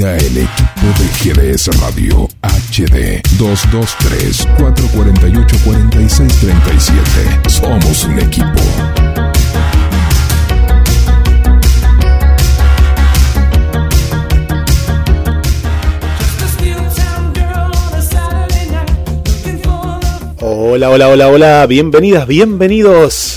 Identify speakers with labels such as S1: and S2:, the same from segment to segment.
S1: Unite a el equipo de GDS Radio HD 223-448-4637. Somos un equipo.
S2: Hola, hola, hola, hola, bienvenidas, bienvenidos.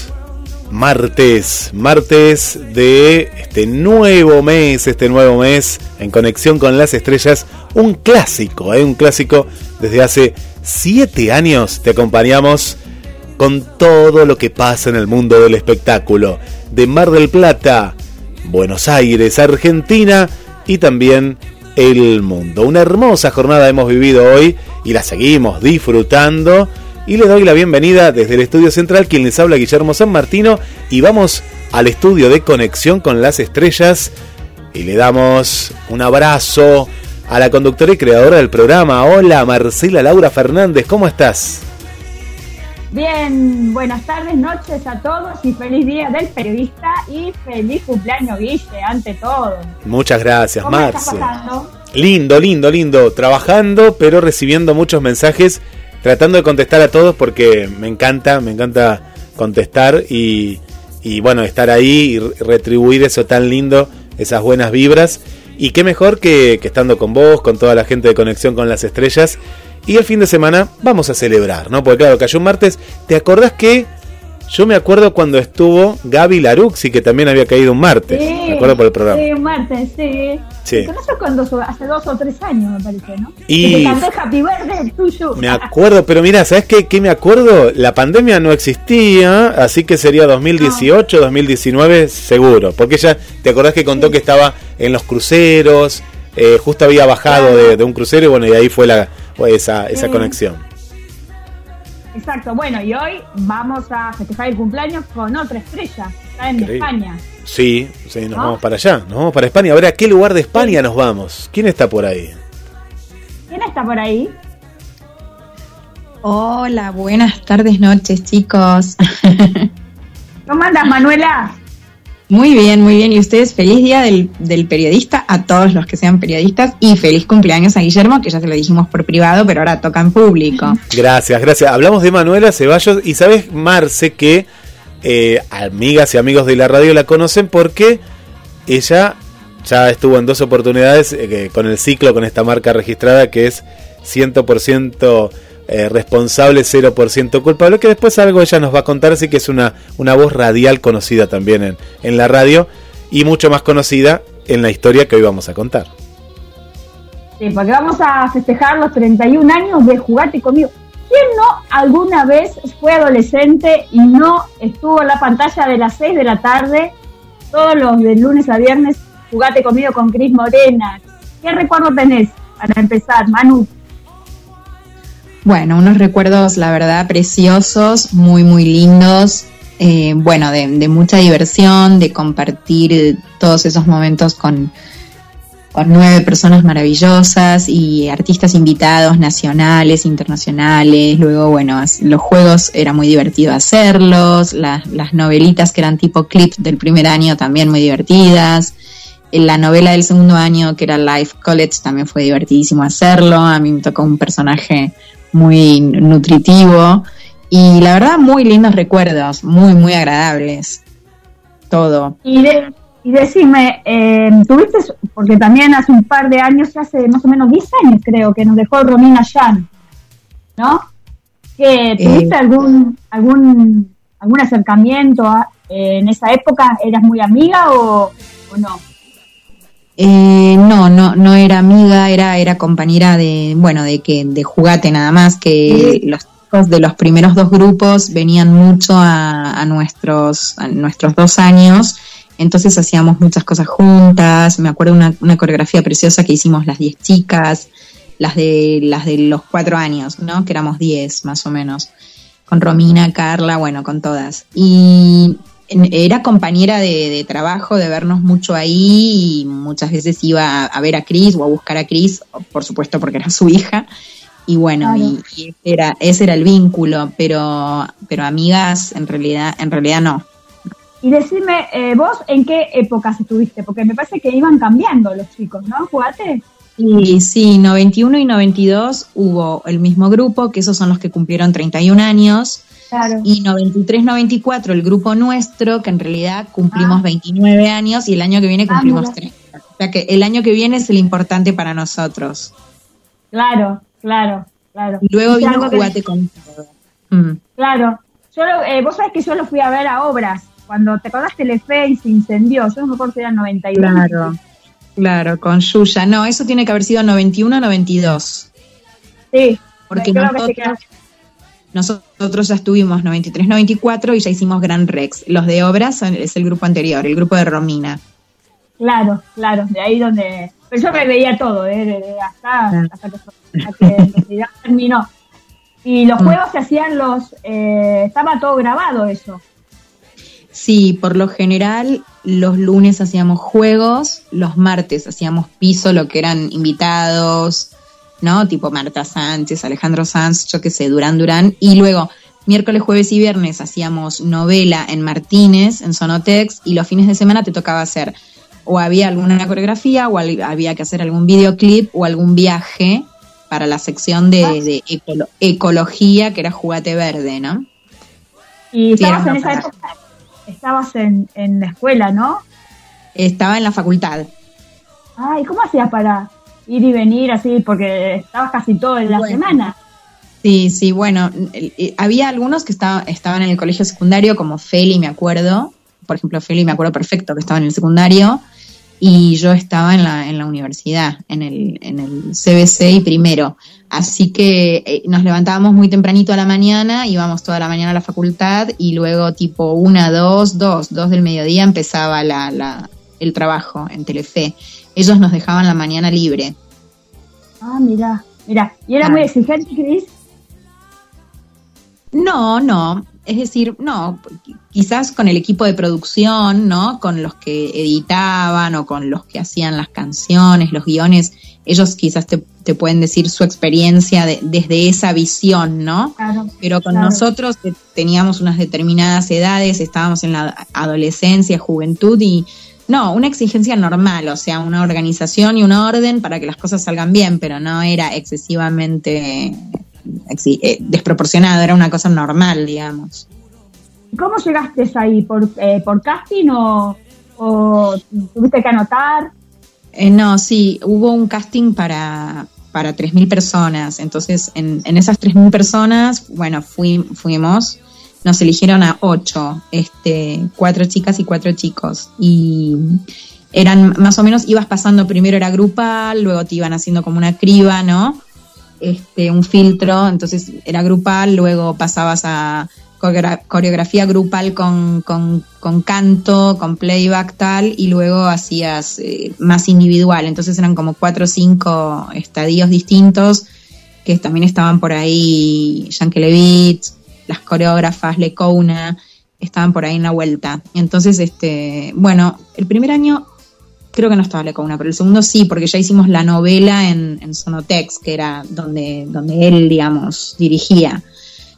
S2: Martes, martes de este nuevo mes, este nuevo mes en conexión con las estrellas, un clásico, ¿eh? un clásico desde hace siete años te acompañamos con todo lo que pasa en el mundo del espectáculo, de Mar del Plata, Buenos Aires, Argentina y también el mundo. Una hermosa jornada hemos vivido hoy y la seguimos disfrutando y le doy la bienvenida desde el estudio central quien les habla Guillermo San Martino y vamos al estudio de conexión con las estrellas y le damos un abrazo a la conductora y creadora del programa. Hola Marcela Laura Fernández, ¿cómo estás?
S3: Bien, buenas tardes, noches a todos y feliz día del periodista y feliz cumpleaños Guille, ante todo.
S2: Muchas gracias, Marce. Lindo, lindo, lindo. Trabajando, pero recibiendo muchos mensajes tratando de contestar a todos porque me encanta, me encanta contestar y, bueno, estar ahí y retribuir eso tan lindo, esas buenas vibras. Y qué mejor que, que estando con vos, con toda la gente de Conexión con las Estrellas. Y el fin de semana vamos a celebrar, ¿no? Porque claro, cayó un martes. ¿Te acordás que yo me acuerdo cuando estuvo Gaby Laruxi, que también había caído un martes. me acuerdo por el programa.
S3: Sí, un martes, sí. Sí. cuando hace dos o tres años, me parece, ¿no? Y. Happy Birthday tuyo.
S2: Me acuerdo, pero mira, ¿sabes qué, qué me acuerdo? La pandemia no existía, así que sería 2018, 2019, seguro. Porque ella, ¿te acordás que contó que estaba en los cruceros? Eh, justo había bajado de, un crucero y bueno, y ahí fue la, esa, esa conexión.
S3: Exacto, bueno, y hoy vamos a festejar el cumpleaños con otra estrella, está en España.
S2: Sí, sí, nos vamos para allá, nos vamos para España. Ahora, ¿a qué lugar de España nos vamos? ¿Quién está por ahí?
S3: ¿Quién está por ahí?
S4: Hola, buenas tardes, noches, chicos.
S3: ¿Cómo andas, Manuela?
S4: Muy bien, muy bien. Y ustedes, feliz día del, periodista a todos los que sean periodistas y feliz cumpleaños a Guillermo, que ya se lo dijimos por privado, pero ahora toca en público.
S2: Gracias, gracias. Hablamos de Manuela Ceballos y sabes, Marce, que eh, amigas y amigos de la radio la conocen porque ella ya estuvo en dos oportunidades eh, con el ciclo, con esta marca registrada que es 100% eh, responsable, 0% culpable, que después algo ella nos va a contar, así que es una, una voz radial conocida también en, en la radio y mucho más conocida en la historia que hoy vamos a contar.
S3: Sí, porque vamos a festejar los 31 años de Jugate conmigo. ¿Quién no alguna vez fue adolescente y no estuvo en la pantalla de las 6 de la tarde, todos los de lunes a viernes, Jugate conmigo con Cris Morena? ¿Qué recuerdo tenés para empezar, Manu?
S4: Bueno, unos recuerdos, la verdad, preciosos, muy, muy lindos. Eh, bueno, de, mucha diversión, de compartir todos esos momentos con, con nueve personas maravillosas y artistas invitados nacionales, internacionales. Luego, bueno, los juegos era muy divertido hacerlos, las, las novelitas que eran tipo clip del primer año también muy divertidas. La novela del segundo año, que era Life College, también fue divertidísimo hacerlo. A mí me tocó un personaje muy nutritivo y la verdad muy lindos recuerdos, muy, muy agradables. Todo.
S3: Y, y decime, eh, tuviste, porque también hace un par de años, hace más o menos 10 años creo, que nos dejó Romina Yan, ¿no? que ¿Tuviste eh, algún, algún, algún acercamiento en esa época? ¿Eras muy amiga o, o no?
S4: Eh, no, no, no era amiga, era, era compañera de, bueno, de que, de jugate nada más, que los chicos de los primeros dos grupos venían mucho a, nuestros, a nuestros dos años, entonces hacíamos muchas cosas juntas, me acuerdo una, una coreografía preciosa que hicimos las diez chicas, las de, las de los cuatro años, ¿no? Que éramos diez más o menos, con Romina, Carla, bueno, con todas. Y era compañera de, trabajo, de vernos mucho ahí y muchas veces iba a, ver a Cris o a buscar a Cris, por supuesto porque era su hija. Y bueno, y, ese, era, ese era el vínculo, pero, pero amigas en realidad, en realidad no.
S3: Y decime, eh, vos en qué épocas estuviste, porque me parece que iban cambiando los chicos, ¿no? ¿Jugate?
S4: Y sí, 91 y 92 hubo el mismo grupo, que esos son los que cumplieron 31 años.
S3: Claro.
S4: Y 93-94 el grupo nuestro, que en realidad cumplimos
S3: Ah.
S4: 29 años y el año que viene
S3: Ah,
S4: cumplimos
S3: mira.
S4: 30. O sea que el año que viene es el importante para nosotros.
S3: Claro, claro, claro.
S4: Y luego vino
S3: que-
S4: Jugate con todo. Mm.
S3: Claro. Yo lo- eh, vos sabés que yo lo fui a ver a obras. Cuando te acordás Telefe y se incendió, yo no me acuerdo si era 91.
S4: Claro, claro, con Yuya. No, eso tiene que haber sido 91-92.
S3: Sí.
S4: Porque
S3: creo que
S4: nosotros, ya estuvimos 93-94 y ya hicimos Gran Rex. Los de obras son- es el grupo anterior, el grupo de Romina.
S3: Claro, claro, de ahí donde... Pero yo me veía todo, ¿eh? hasta,
S4: Claro.
S3: hasta que, hasta que terminó. Y los
S4: Mm.
S3: juegos se hacían los... eh, estaba todo grabado eso.
S4: Sí, por lo general los lunes hacíamos juegos, los martes hacíamos piso, lo que eran invitados, ¿no? Tipo Marta Sánchez, Alejandro Sanz, yo qué sé, Durán Durán. Y luego miércoles, jueves y viernes hacíamos novela en Martínez, en Sonotex, y los fines de semana te tocaba hacer o había alguna coreografía o había que hacer algún videoclip o algún viaje para la sección de, de ecolo- ecología que era Jugate Verde, ¿no?
S3: Y
S4: Sí,
S3: estabas en esa época, estabas en, en la escuela, ¿no?
S4: Estaba en la facultad.
S3: Ay, ¿cómo hacías para ir y venir así? Porque estabas casi todo en la
S4: Bueno.
S3: semana.
S4: Sí, sí, bueno, había algunos que estaba- estaban en el colegio secundario, como Feli, me acuerdo. Por ejemplo, Feli me acuerdo perfecto que estaba en el secundario. Y yo estaba en la, en la universidad, en el, en el CBC y primero. Así que eh, nos levantábamos muy tempranito a la mañana, íbamos toda la mañana a la facultad y luego tipo una, dos, dos, dos del mediodía empezaba la, la, el trabajo en Telefe. Ellos nos dejaban la mañana libre.
S3: Ah, mira, mira. ¿Y era
S4: Ah.
S3: muy exigente, Cris?
S4: No, no. Es decir, no, quizás con el equipo de producción, ¿no? Con los que editaban o con los que hacían las canciones, los guiones, ellos quizás te, te pueden decir su experiencia de- desde esa visión, ¿no?
S3: Claro.
S4: Pero con
S3: Claro.
S4: nosotros teníamos unas determinadas edades, estábamos en la adolescencia, juventud y no, una exigencia normal, o sea, una organización y un orden para que las cosas salgan bien, pero no era excesivamente eh, desproporcionado, era una cosa normal, digamos.
S3: ¿Cómo llegaste ahí? ¿Por, eh, por casting o, o tuviste que anotar?
S4: Eh, no, sí, hubo un casting para, para 3.000 personas. Entonces, en, en esas 3.000 personas, bueno, fui- fuimos, nos eligieron a 8, este, cuatro chicas y cuatro chicos. Y eran más o menos, ibas pasando, primero era grupal, luego te iban haciendo como una criba, ¿no? Este, un filtro, entonces era grupal, luego pasabas a coreogra- coreografía grupal con, con, con canto, con playback tal, y luego hacías eh, más individual. Entonces eran como cuatro o cinco estadios distintos, que también estaban por ahí Yankelevich, las coreógrafas, Lecouna, estaban por ahí en la vuelta. Entonces, este, bueno, el primer año creo que no estaba Lecouna, pero el segundo sí, porque ya hicimos la novela en, en Sonotex, que era donde, donde él, digamos, dirigía.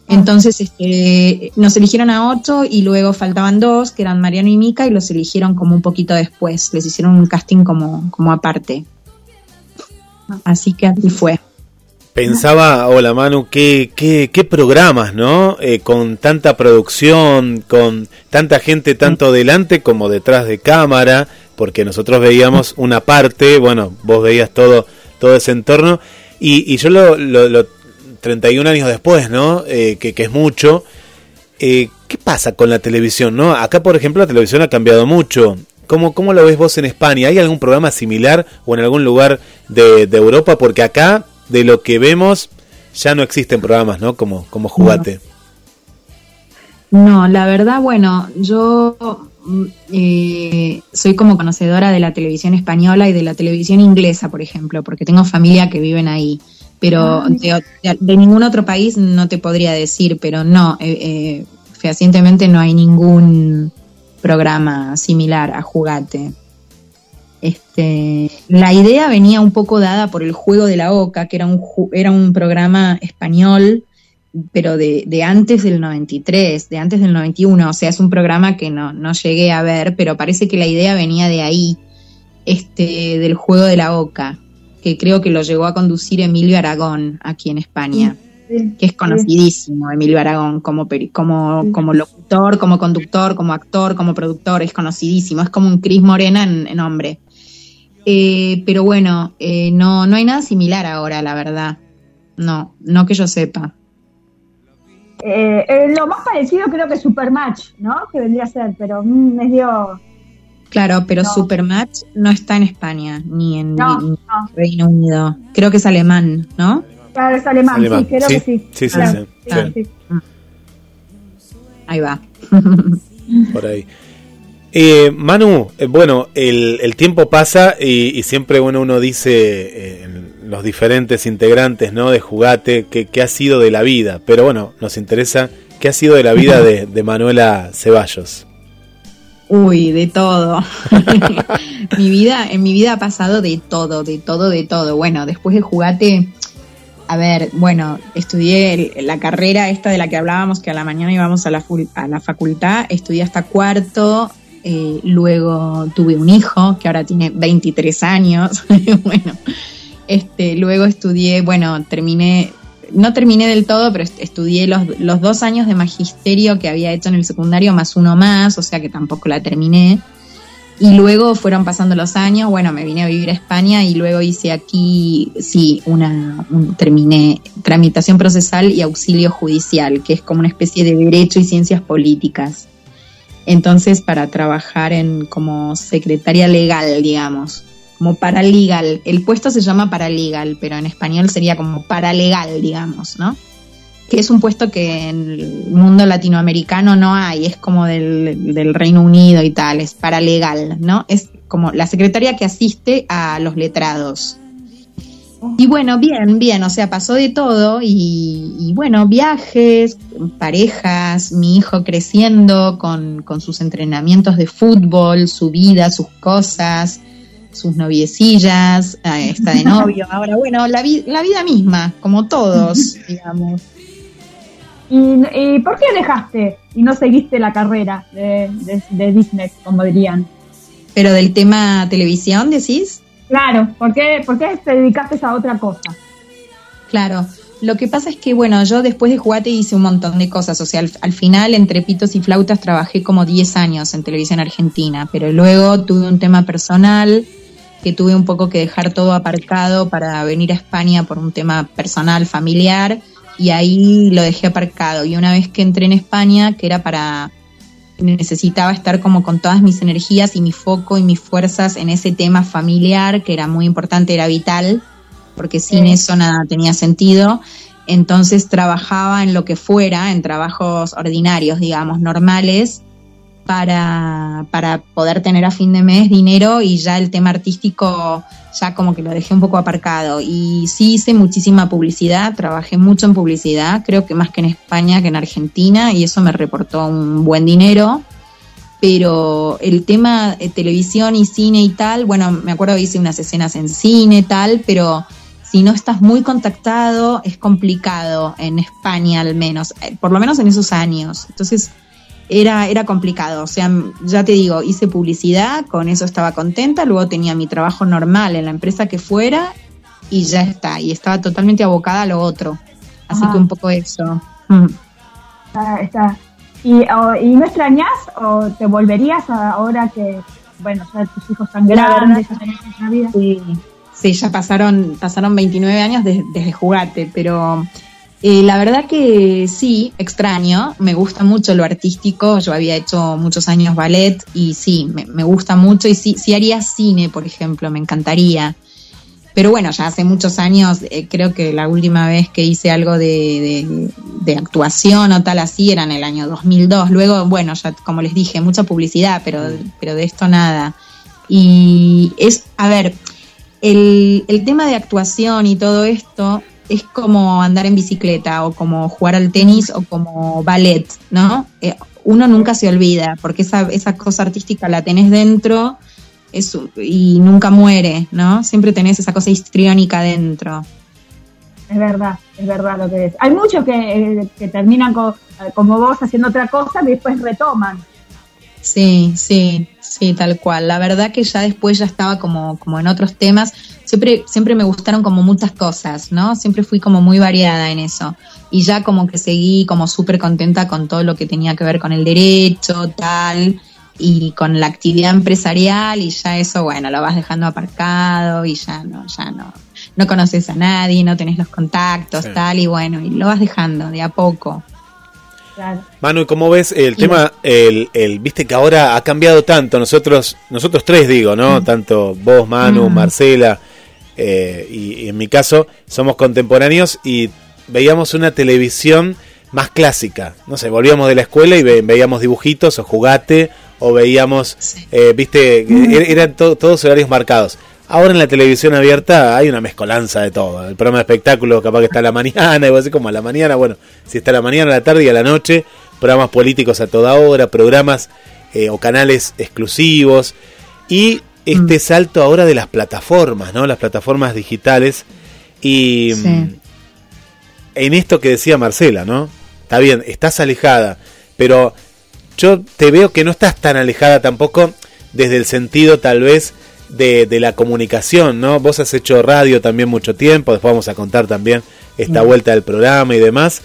S4: Entonces, este, nos eligieron a ocho y luego faltaban dos, que eran Mariano y Mica, y los eligieron como un poquito después. Les hicieron un casting como, como aparte. Así que así fue.
S2: Pensaba, hola Manu, qué, qué, qué programas, ¿no? Eh, con tanta producción, con tanta gente tanto delante como detrás de cámara, porque nosotros veíamos una parte, bueno, vos veías todo, todo ese entorno, y, y yo lo, lo, lo 31 años después, ¿no? Eh, que, que es mucho. Eh, ¿Qué pasa con la televisión, no? Acá, por ejemplo, la televisión ha cambiado mucho. ¿Cómo, ¿Cómo lo ves vos en España? ¿Hay algún programa similar o en algún lugar de, de Europa? Porque acá, de lo que vemos, ya no existen programas, ¿no? Como, como Jugate.
S4: No, la verdad, bueno, yo mm, eh, soy como conocedora de la televisión española y de la televisión inglesa, por ejemplo, porque tengo familia que viven ahí. Pero
S3: Ah,
S4: de, de- de ningún otro país no te podría decir, pero no, eh, eh, fehacientemente no hay ningún programa similar a Jugate. Este, la idea venía un poco dada por el juego de la Oca, que era un, era un programa español pero de, de antes del 93, de antes del 91, o sea, es un programa que no, no llegué a ver, pero parece que la idea venía de ahí, este, del juego de la oca, que creo que lo llegó a conducir Emilio Aragón aquí en España,
S3: Sí,
S4: que es conocidísimo Emilio Aragón como, como, como locutor, como conductor, como actor, como productor, es conocidísimo, es como un Cris Morena en, en hombre. Eh, pero bueno, eh, no, no hay nada similar ahora, la verdad. No, no que yo sepa.
S3: Eh, eh, lo más parecido creo que es Supermatch, ¿no? Que vendría a ser, pero mm, es dio...
S4: Claro, pero
S3: No.
S4: Supermatch no está en España, ni en,
S3: No,
S4: ni en
S3: no.
S4: Reino Unido. Creo que es alemán, ¿no?
S3: Claro, es alemán,
S2: Alemán.
S3: sí, creo
S2: Sí,
S3: que sí.
S2: sí, sí,
S3: Claro,
S2: sí,
S3: sí,
S2: sí.
S3: sí.
S4: Ahí va.
S2: por ahí. Eh, Manu, eh, bueno, el, el tiempo pasa y, y siempre bueno, uno dice eh, los diferentes integrantes ¿no? de Jugate que, ha sido de la vida, pero bueno, nos interesa qué ha sido de la vida de, de Manuela Ceballos.
S4: Uy, de todo. mi vida, en mi vida ha pasado de todo, de todo, de todo. Bueno, después de jugate, a ver, bueno, estudié la carrera esta de la que hablábamos, que a la mañana íbamos a la facultad, estudié hasta cuarto, eh, luego tuve un hijo que ahora tiene 23 años, bueno, este, luego estudié, bueno, terminé, no terminé del todo, pero est- estudié los, los dos años de magisterio que había hecho en el secundario, más uno más, o sea que tampoco la terminé. Y luego fueron pasando los años, bueno, me vine a vivir a España y luego hice aquí, sí, una, un- terminé tramitación procesal y auxilio judicial, que es como una especie de derecho y ciencias políticas. Entonces, para trabajar en como secretaria legal, digamos, como paralegal. El puesto se llama paralegal, pero en español sería como paralegal, digamos, ¿no? Que es un puesto que en el mundo latinoamericano no hay, es como del, del Reino Unido y tal, es paralegal, ¿no? Es como la secretaria que asiste a los letrados. Y bueno, bien, bien, o sea, pasó de todo y, y bueno, viajes, parejas, mi hijo creciendo con, con sus entrenamientos de fútbol, su vida, sus cosas, sus noviecillas, eh, está de novio, ahora bueno, la, vi- la vida misma, como todos, digamos.
S3: ¿Y, y por qué dejaste y no seguiste la carrera de, de, de Disney, como dirían?
S4: Pero del tema televisión, decís?
S3: Claro, ¿por qué, por qué te dedicaste a otra cosa?
S4: Claro. Lo que pasa es que, bueno, yo después de Jugate hice un montón de cosas. O sea, al, al final, entre pitos y flautas, trabajé como 10 años en televisión argentina. Pero luego tuve un tema personal que tuve un poco que dejar todo aparcado para venir a España por un tema personal, familiar. Y ahí lo dejé aparcado. Y una vez que entré en España, que era para necesitaba estar como con todas mis energías y mi foco y mis fuerzas en ese tema familiar que era muy importante, era vital, porque sin
S3: Sí.
S4: eso nada tenía sentido. Entonces trabajaba en lo que fuera, en trabajos ordinarios, digamos, normales, para, para poder tener a fin de mes dinero y ya el tema artístico ya como que lo dejé un poco aparcado. Y sí hice muchísima publicidad, trabajé mucho en publicidad, creo que más que en España que en Argentina, y eso me reportó un buen dinero. Pero el tema de televisión y cine y tal, bueno, me acuerdo que hice unas escenas en cine tal, pero si no estás muy contactado es complicado en España al menos, eh, por lo menos en esos años. Entonces era, era complicado. O sea, ya te digo, hice publicidad, con eso estaba contenta, luego tenía mi trabajo normal en la empresa que fuera y ya está. Y estaba totalmente abocada a lo otro. Así
S3: Ajá.
S4: que un poco eso. Mm.
S3: Está, está. ¿Y, o- ¿Y no extrañas o te volverías ahora que, bueno, ya tus hijos están grandes,
S4: verdad-
S3: ya tenés otra vida?
S4: Sí, sí, ya pasaron, pasaron 29 años de- desde Jugate, pero eh, la verdad que sí, extraño, me gusta mucho lo artístico, yo había hecho muchos años ballet y sí, me, me gusta mucho y sí, sí haría cine, por ejemplo, me encantaría. Pero bueno, ya hace muchos años, eh, creo que la última vez que hice algo de, de, de actuación o tal así era en el año 2002. Luego, bueno, ya como les dije, mucha publicidad, pero, pero de esto nada. Y es, a ver, el, el tema de actuación y todo esto es como andar en bicicleta o como jugar al tenis o como ballet, ¿no? Eh, uno nunca se olvida porque esa, esa cosa artística la tenés dentro es, y nunca muere, ¿no? Siempre tenés esa cosa histriónica dentro.
S3: Es verdad, es verdad lo que es. Hay muchos que, eh, que terminan co- como vos haciendo otra cosa y después retoman.
S4: Sí, sí, sí, tal cual. La verdad que ya después ya estaba como, como en otros temas. Siempre, siempre me gustaron como muchas cosas, ¿no? Siempre fui como muy variada en eso. Y ya como que seguí como súper contenta con todo lo que tenía que ver con el derecho, tal, y con la actividad empresarial, y ya eso, bueno, lo vas dejando aparcado y ya no, ya no. No conoces a nadie, no tenés los contactos, tal, y bueno, y lo vas dejando de a poco.
S2: Manu, ¿y cómo ves el tema? El, el, Viste que ahora ha cambiado tanto. Nosotros, nosotros tres digo, ¿no? Mm. Tanto vos, Manu, mm. Marcela eh, y, en mi caso somos contemporáneos y veíamos una televisión más clásica. No sé, volvíamos de la escuela y veíamos dibujitos o jugate o veíamos, eh, viste, er, eran todos horarios marcados. Ahora en la televisión abierta hay una mezcolanza de todo. El programa de espectáculo capaz que está a la mañana, y así como a la mañana, bueno, si está a la mañana, a la tarde y a la noche, programas políticos a toda hora, programas eh, o canales exclusivos y este mm. salto ahora de las plataformas, ¿no? Las plataformas digitales y mm, en esto que decía Marcela, ¿no? Está bien, estás alejada, pero yo te veo que no estás tan alejada tampoco desde el sentido tal vez de, de, la comunicación, ¿no? Vos has hecho radio también mucho tiempo, después vamos a contar también esta mm. vuelta del programa y demás.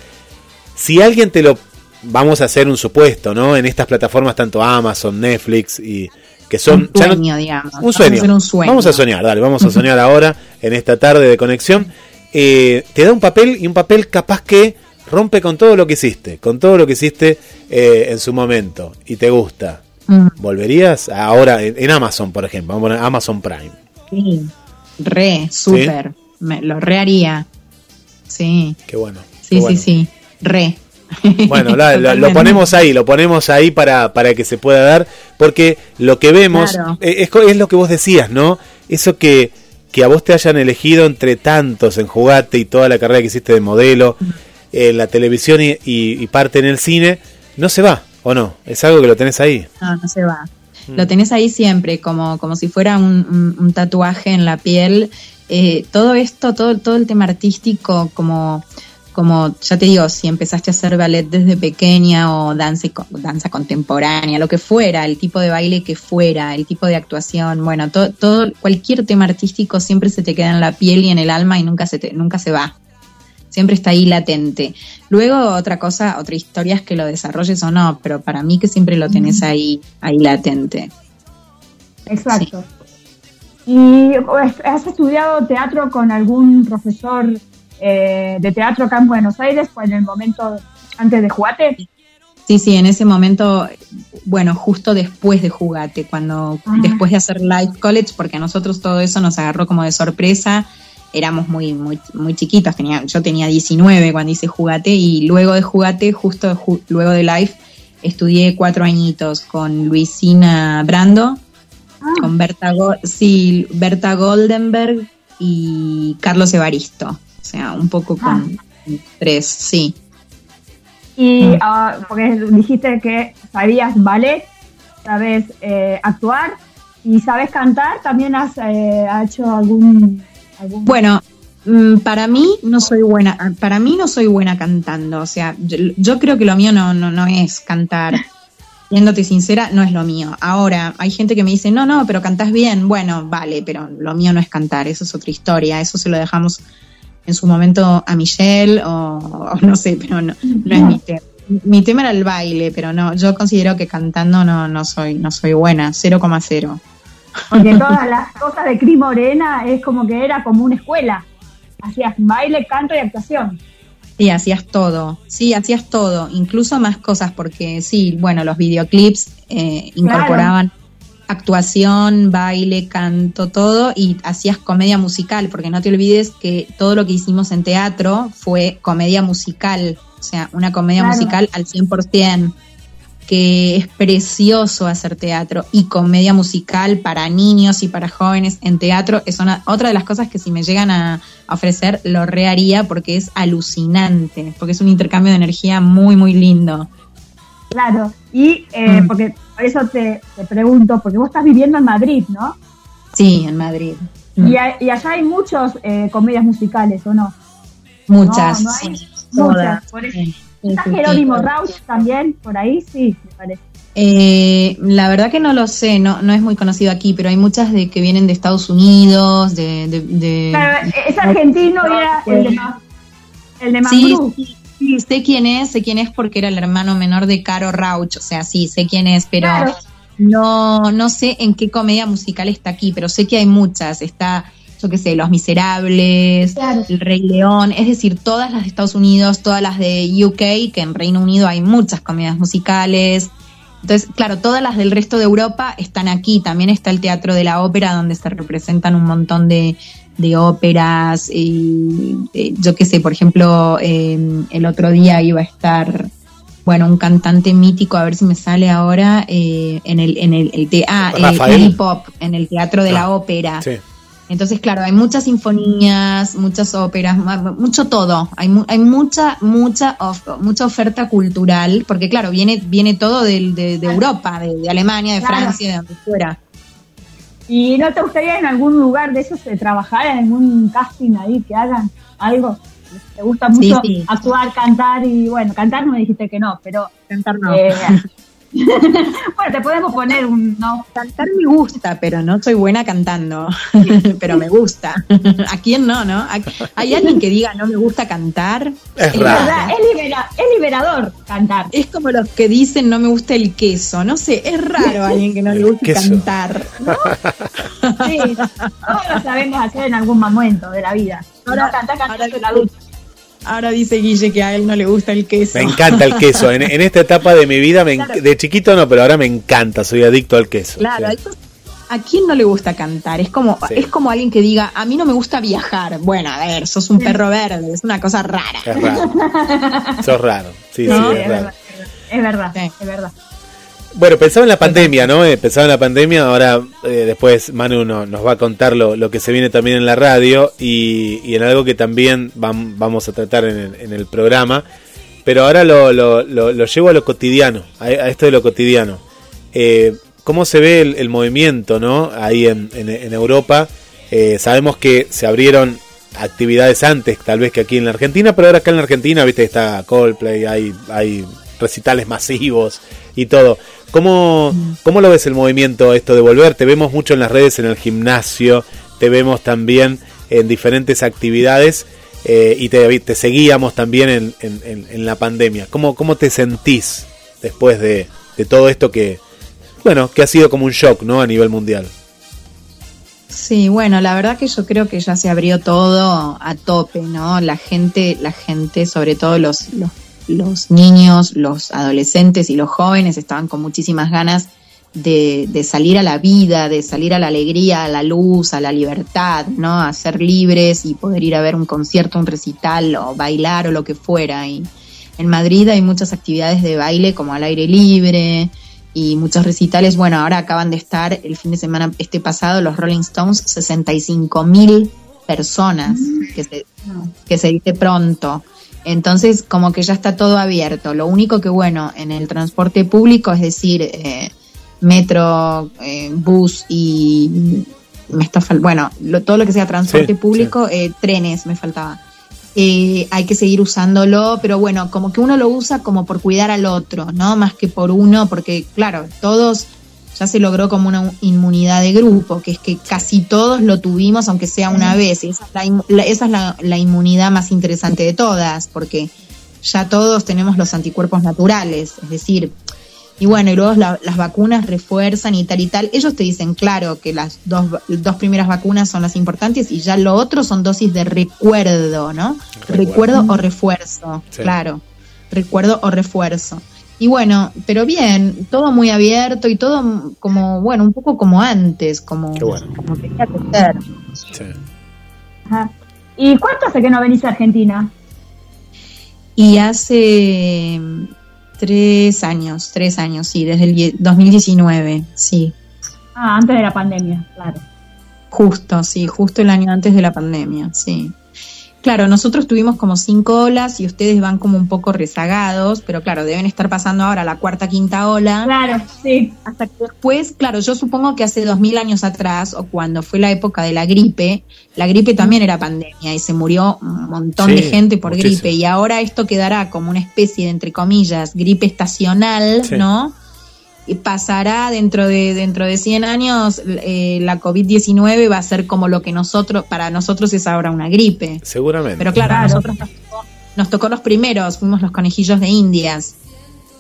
S2: Si alguien te lo... Vamos a hacer un supuesto, ¿no? En estas plataformas, tanto Amazon, Netflix y que son...
S4: Un sueño, digamos.
S2: Un sueño. Vamos a soñar, dale, vamos a soñar ahora, en esta tarde de conexión. Eh, te da un papel y un papel capaz que rompe con todo lo que hiciste, con todo lo que hiciste eh, en su momento y te gusta. Mm. ¿Volverías ahora en, Amazon, por ejemplo? Vamos a poner Amazon Prime.
S4: Sí, re, súper. Lo re haría. Sí.
S2: Qué bueno.
S4: Sí, sí, sí. Re.
S2: Bueno, lo, ponemos ahí, lo ponemos ahí para, para que se pueda dar, porque lo que vemos es, es, lo que vos decías, ¿no? Eso que, que a vos te hayan elegido entre tantos en Jugate y toda la carrera que hiciste de modelo, en la televisión y, y parte en el cine, no se va. ¿O no? ¿Es algo que lo tenés ahí?
S4: No, no se va. Mm. Lo tenés ahí siempre, como, como si fuera un, tatuaje en la piel. Eh, todo esto, todo, todo el tema artístico, como, como ya te digo, si empezaste a hacer ballet desde pequeña o danza, danza contemporánea, lo que fuera, el tipo de baile que fuera, el tipo de actuación, bueno, todo, todo, cualquier tema artístico siempre se te queda en la piel y en el alma y nunca se, te, nunca se va siempre está ahí latente. Luego otra cosa, otra historia es que lo desarrolles o no, pero para mí que siempre lo tenés ahí, ahí latente.
S3: Exacto. ¿Y has estudiado teatro con algún profesor eh, de teatro acá en Buenos Aires en el momento antes de Jugate?
S4: Sí, sí, en ese momento, bueno, justo después de Jugate, cuando ah. después de hacer Live College, porque a nosotros todo eso nos agarró como de sorpresa éramos muy, muy, muy chiquitos, tenía, yo tenía 19 cuando hice Jugate y luego de Jugate, justo luego de Life, estudié cuatro añitos con Luisina Brando, ah. con Berta, sí, Berta Goldenberg y Carlos Evaristo, sea, un poco con ah. tres, sí.
S3: Y mm. ah, porque dijiste que sabías ballet, sabes eh, actuar y sabes cantar, también has eh, hecho algún
S4: bueno, mm, para mí no soy buena, para mí no soy buena cantando, o sea, yo, creo que lo mío no, no, no es cantar. Siéndote sincera, no es lo mío. Ahora, hay gente que me dice, no, no, pero cantas bien. Bueno, vale, pero lo mío no es cantar, eso es otra historia. Eso se lo dejamos en su momento a Michelle o, no sé, pero no, no es mi tema. Mi tema era el baile, pero no, yo considero que cantando no, no soy, no soy buena, 0,0.
S3: Porque todas las cosas de Cris Morena es como que era como una escuela. Hacías baile, canto y actuación.
S4: Sí, hacías todo. Sí, hacías todo. Incluso más cosas, porque sí, bueno, los videoclips eh, incorporaban actuación, baile, canto, todo, y hacías comedia musical, porque no te olvides que todo lo que hicimos en teatro fue comedia musical, o sea, una comedia musical al 100% que es precioso hacer teatro y comedia musical para niños y para jóvenes en teatro. Es una, otra de las cosas que si me llegan a, ofrecer lo reharía porque es alucinante, porque es un intercambio de energía muy, muy lindo.
S3: Claro, y eh, mm. porque por eso te, pregunto, porque vos estás viviendo en Madrid, ¿no?
S4: Sí, en Madrid.
S3: Y, mm. allá hay muchos eh, comedias musicales, ¿o no?
S4: Muchas.
S3: muchas. Por ¿Está Jerónimo Rauch también por ahí? Sí, me parece.
S4: Eh, la verdad que no lo sé, no, no es muy conocido aquí, pero hay muchas de que vienen de Estados Unidos, de... de,
S3: Claro, es argentino y era el de, Ma- el de Mambrú.
S4: sí, sí, sé quién es, sé quién es porque era el hermano menor de Caro Rauch, o sea, sí, sé quién es, pero
S3: Claro.
S4: no, no sé en qué comedia musical está aquí, pero sé que hay muchas, está, yo qué sé, Los Miserables,
S3: Claro.
S4: El Rey León, es decir, todas las de Estados Unidos, todas las de UK, que en Reino Unido hay muchas comedias musicales. Entonces, claro, todas las del resto de Europa están aquí. También está el Teatro de la Ópera, donde se representan un montón de, de óperas. Y, eh, yo qué sé, por ejemplo, eh, el otro día iba a estar, bueno, un cantante mítico, a ver si me sale ahora, eh, en el, en el, el te- ah, eh, Pop, en el Teatro de
S2: Ah,
S4: la Ópera.
S2: Sí.
S4: Entonces, claro, hay muchas sinfonías, muchas óperas, mucho todo. Hay, mu- hay mucha, mucha, of- mucha oferta cultural, porque claro, viene, viene todo de, de Europa, de, de Alemania, de
S3: Claro.
S4: Francia, de donde fuera.
S3: ¿Y no te gustaría en algún lugar de esos eh, trabajar, en algún casting ahí que hagan algo? ¿Te gusta
S4: Sí,
S3: mucho
S4: sí.
S3: actuar, cantar y bueno, cantar no me dijiste que no, pero
S4: Cantar no.
S3: eh, bueno, te podemos poner un no.
S4: Cantar me gusta, pero no soy buena cantando. pero me gusta. ¿A quién no, no? ¿A- ¿Hay alguien que diga no me gusta cantar?
S2: Es
S3: Es
S2: raro.
S3: verdad, es, libera- es liberador cantar.
S4: Es como los que dicen no me gusta el queso. No sé, es raro alguien que no le guste
S2: queso.
S4: cantar.
S3: Sí, todos lo sabemos hacer en algún momento de la vida.
S4: Ahora-
S3: no cantar, cantar
S4: ahora-
S3: en la ducha.
S4: Ahora dice Guille que a él no le gusta el queso.
S2: Me encanta el queso. En, en esta etapa de mi vida, me de chiquito no, pero ahora me encanta. Soy adicto al queso.
S4: Claro, ¿a quién no le gusta cantar? Es como,
S2: Sí.
S4: es como alguien que diga, a mí no me gusta viajar. Bueno, a ver, sos un perro verde, es una cosa rara.
S2: Es raro. Sos raro. Sí,
S3: Sí,
S2: sí,
S3: es
S2: es raro.
S3: verdad, es verdad,
S4: Sí.
S3: es verdad.
S2: Bueno, pensaba en la pandemia, ¿no? Eh, pensaba en la pandemia, ahora eh, después Manu no- nos va a contar lo, lo que se viene también en la radio y, y en algo que también vam- vamos a tratar en el, en el programa, pero ahora lo, lo- lo- llevo a lo cotidiano, a, a esto de lo cotidiano. Eh, ¿Cómo se ve el, el movimiento, ¿no? Ahí en, en- en Europa. Eh, sabemos que se abrieron actividades antes, tal vez que aquí en la Argentina, pero ahora acá en la Argentina, viste, está Coldplay, hay, hay recitales masivos y todo. ¿Cómo, ¿Cómo lo ves el movimiento esto de volver? Te vemos mucho en las redes, en el gimnasio, te vemos también en diferentes actividades eh, y te, te seguíamos también en, en- la pandemia. ¿Cómo, ¿Cómo te sentís después de, de todo esto que, bueno, que ha sido como un shock, ¿no? A nivel mundial.
S4: Sí, bueno, la verdad que yo creo que ya se abrió todo a tope, ¿no? La gente, la gente, sobre todo los, los, los niños, los adolescentes y los jóvenes estaban con muchísimas ganas de, de salir a la vida, de salir a la alegría, a la luz, a la libertad, ¿no? A ser libres y poder ir a ver un concierto, un recital o bailar o lo que fuera. Y en Madrid hay muchas actividades de baile como al aire libre y muchos recitales. Bueno, ahora acaban de estar el fin de semana este pasado los Rolling Stones, 65 mil personas, que se, que se dice pronto. Entonces, como que ya está todo abierto. Lo único que, bueno, en el transporte público, es decir, eh, metro, eh, bus y me está fal- bueno, lo- todo lo que sea transporte
S2: Sí,
S4: público, eh, trenes me faltaba. Eh, hay que seguir usándolo, pero bueno, como que uno lo usa como por cuidar al otro, ¿no? Más que por uno, porque claro, todos ya se logró como una inmunidad de grupo, que es que casi todos lo tuvimos, aunque sea una vez, y esa es, la, inmu- la- esa es la- la inmunidad más interesante de todas, porque ya todos tenemos los anticuerpos naturales, es decir, y bueno, y luego la- las vacunas refuerzan y tal y tal. Ellos te dicen, claro, que las dos, dos primeras vacunas son las importantes y ya lo otro son dosis de recuerdo, ¿no?
S2: Recuerdo.
S4: Recuerdo, o refuerzo,
S2: Sí.
S4: claro. Recuerdo o refuerzo. Y bueno, pero bien, todo muy abierto y todo como, bueno, un poco como antes, como,
S2: Qué bueno.
S4: como tenía que ser.
S2: Sí.
S3: Ajá. ¿Y cuánto hace que no venís a Argentina?
S4: Y hace tres años, tres años, sí, desde el die- 2019, sí.
S3: Ah, antes de la pandemia, claro.
S4: Justo, sí, justo el año antes de la pandemia, sí. Claro, nosotros tuvimos como cinco olas y ustedes van como un poco rezagados, pero claro, deben estar pasando ahora la cuarta, quinta ola.
S3: Claro, sí.
S4: Hasta que después, claro, yo supongo que hace dos mil años atrás, o cuando fue la época de la gripe, la gripe también era pandemia y se murió un montón
S2: Sí,
S4: de gente por
S2: muchísimo.
S4: gripe. Y ahora esto quedará como una especie de, entre comillas, gripe estacional,
S2: Sí.
S4: ¿no? Y pasará dentro de dentro de 100 años eh, la COVID-19 va a ser como lo que nosotros para nosotros es ahora una gripe.
S2: Seguramente.
S4: Pero claro, a nosotros nos tocó, nos tocó los primeros, fuimos los conejillos de Indias.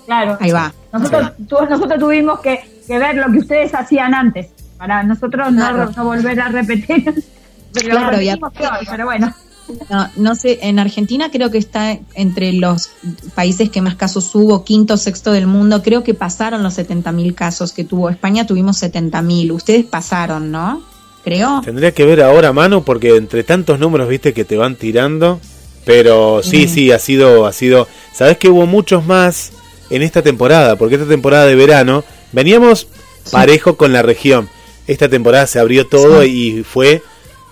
S3: Claro.
S4: Ahí va.
S3: Nosotros, tu- nosotros tuvimos que, que ver lo que ustedes hacían antes, para nosotros no,
S4: Claro.
S3: no volver a repetir. Pero
S4: Claro, y
S3: repetimos peor, pero bueno.
S4: No, no sé, en Argentina creo que está entre los países que más casos hubo, quinto, sexto del mundo. Creo que pasaron los 70.000 casos que tuvo. España tuvimos 70.000. Ustedes pasaron, ¿no? Creo.
S2: Tendría que ver ahora, Manu, porque entre tantos números, viste, que te van tirando. Pero sí,
S4: Mm.
S2: sí, ha sido, ha sido. Sabes que hubo muchos más en esta temporada, porque esta temporada de verano veníamos parejo con la región. Esta temporada se abrió todo y fue.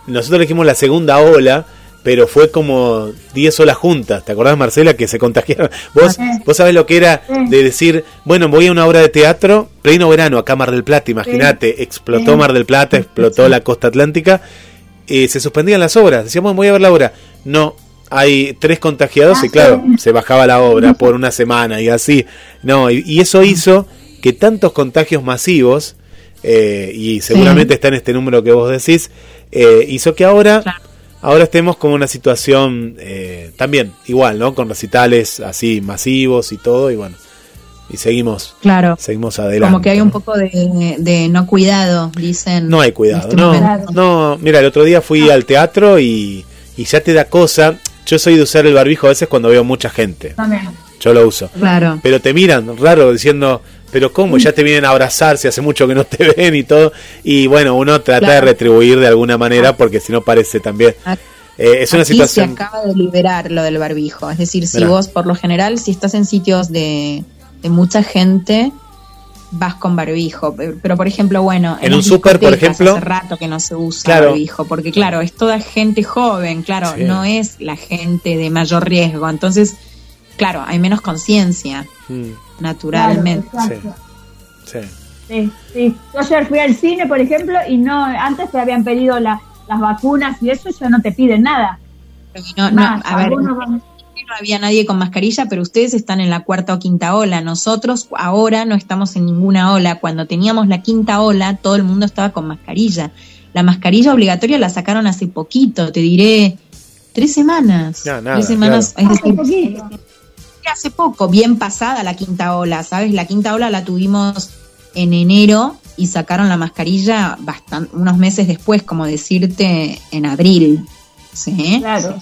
S2: Nosotros elegimos la segunda ola, pero fue como 10 olas juntas. ¿Te acordás, Marcela, que se contagiaron? Vos,
S3: Sí.
S2: vos sabés lo que era de decir, bueno, voy a una obra de teatro, pleno verano, acá Mar del Plata, imagínate, explotó. Mar del Plata, explotó la costa atlántica, eh, se suspendían las obras. Decíamos, voy a ver la obra. No, hay tres contagiados
S3: Ah,
S2: y claro,
S3: sí.
S2: se bajaba la obra por una semana y así. No, y, y eso hizo que tantos contagios masivos, eh, y seguramente está en este número que vos decís, eh, hizo que ahora,
S4: Claro.
S2: Ahora estemos con una situación eh, también igual, ¿no? Con recitales así masivos y todo, y bueno, y seguimos,
S4: Claro.
S2: seguimos adelante.
S4: Como que hay un poco de, de no cuidado, dicen.
S2: No hay cuidado,
S4: este
S2: no,
S4: momento.
S2: no, mira, el otro día fui al teatro y, y ya te da cosa. Yo soy de usar el barbijo a veces cuando veo mucha gente.
S3: También.
S2: Yo lo uso.
S4: Claro.
S2: Pero te miran raro diciendo, pero ¿cómo? Ya te vienen a abrazar si hace mucho que no te ven y todo. Y bueno, uno trata de retribuir de alguna manera porque si no parece también. Eh, es una
S4: Aquí
S2: situación...
S4: se acaba de liberar lo del barbijo. Es decir, si vos, por lo general, si estás en sitios de, de mucha gente, vas con barbijo. Pero, por ejemplo, bueno,
S2: En
S4: las
S2: un súper, por ejemplo.
S4: Hace rato que no se usa
S2: Claro.
S4: barbijo. Porque, claro, es toda gente joven, claro,
S2: Sí.
S4: no es la gente de mayor riesgo. Entonces, claro, hay menos conciencia,
S2: Mm,
S4: naturalmente.
S3: Claro,
S2: sí.
S3: Sí, sí. Yo ayer fui al cine, por ejemplo, y no antes te habían pedido la- las vacunas y eso ya no te piden nada.
S4: No, no,
S3: Más,
S4: a ver,
S3: algunos van-
S4: no había nadie con mascarilla, pero ustedes están en la cuarta o quinta ola. Nosotros ahora no estamos en ninguna ola. Cuando teníamos la quinta ola, todo el mundo estaba con mascarilla. La mascarilla obligatoria la sacaron hace poquito, te diré tres semanas.
S2: No, nada,
S4: tres semanas, es decir. Hace poco, bien pasada la quinta ola, ¿sabes? La quinta ola la tuvimos en enero y sacaron la mascarilla bastan- unos meses después, como decirte, en abril. ¿Sí?
S3: Claro.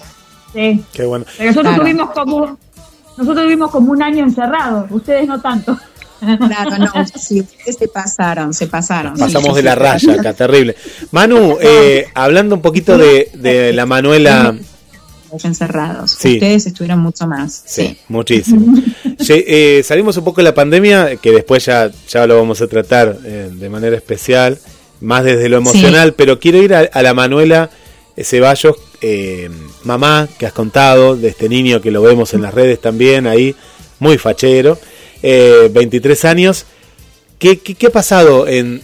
S3: Sí.
S2: Qué bueno.
S3: Pero nosotros
S4: Claro.
S3: tuvimos como nosotros tuvimos como un año encerrados, ustedes no tanto.
S4: Claro, no, sí, ustedes se pasaron, se pasaron.
S2: Pasamos
S4: sí,
S2: de la
S4: sí.
S2: raya acá, terrible. Manu, eh, hablando un poquito de, de la Manuela...
S4: encerrados.
S2: Sí.
S4: Ustedes estuvieron mucho más.
S2: Sí,
S4: Sí.
S2: muchísimo. Che, eh, salimos un poco de la pandemia, que después ya, ya lo vamos a tratar eh, de manera especial, más desde lo emocional, pero quiero ir a, a la Manuela eh, Ceballos, eh, mamá, que has contado, de este niño que lo vemos en las redes también, ahí, muy fachero, eh, 23 años. ¿Qué, qué, qué ha pasado en,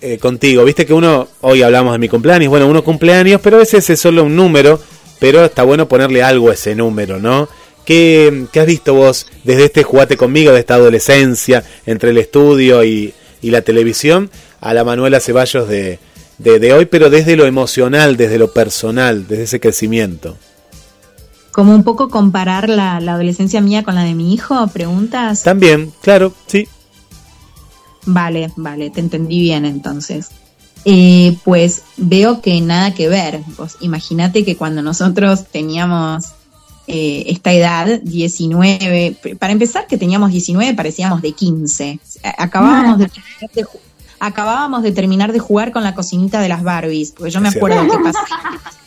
S2: eh, contigo? Viste que uno, hoy hablamos de mi cumpleaños, bueno, uno cumpleaños, pero a veces es solo un número, pero está bueno ponerle algo a ese número, ¿no? ¿Qué, qué has visto vos desde este jugate conmigo, de esta adolescencia, entre el estudio y, y la televisión, a la Manuela Ceballos de, de, de hoy, pero desde lo emocional, desde lo personal, desde ese crecimiento?
S4: Como un poco comparar la, la adolescencia mía con la de mi hijo, preguntas.
S2: También, claro, sí.
S4: Vale, vale, te entendí bien entonces. Eh, pues veo que nada que ver. Vos imagínate que cuando nosotros teníamos eh, esta edad, 19, p- para empezar que teníamos 19 parecíamos de 15. A- Acabábamos de, terminar de acabábamos de terminar de jugar con la cocinita de las Barbies, porque yo me acuerdo que pasé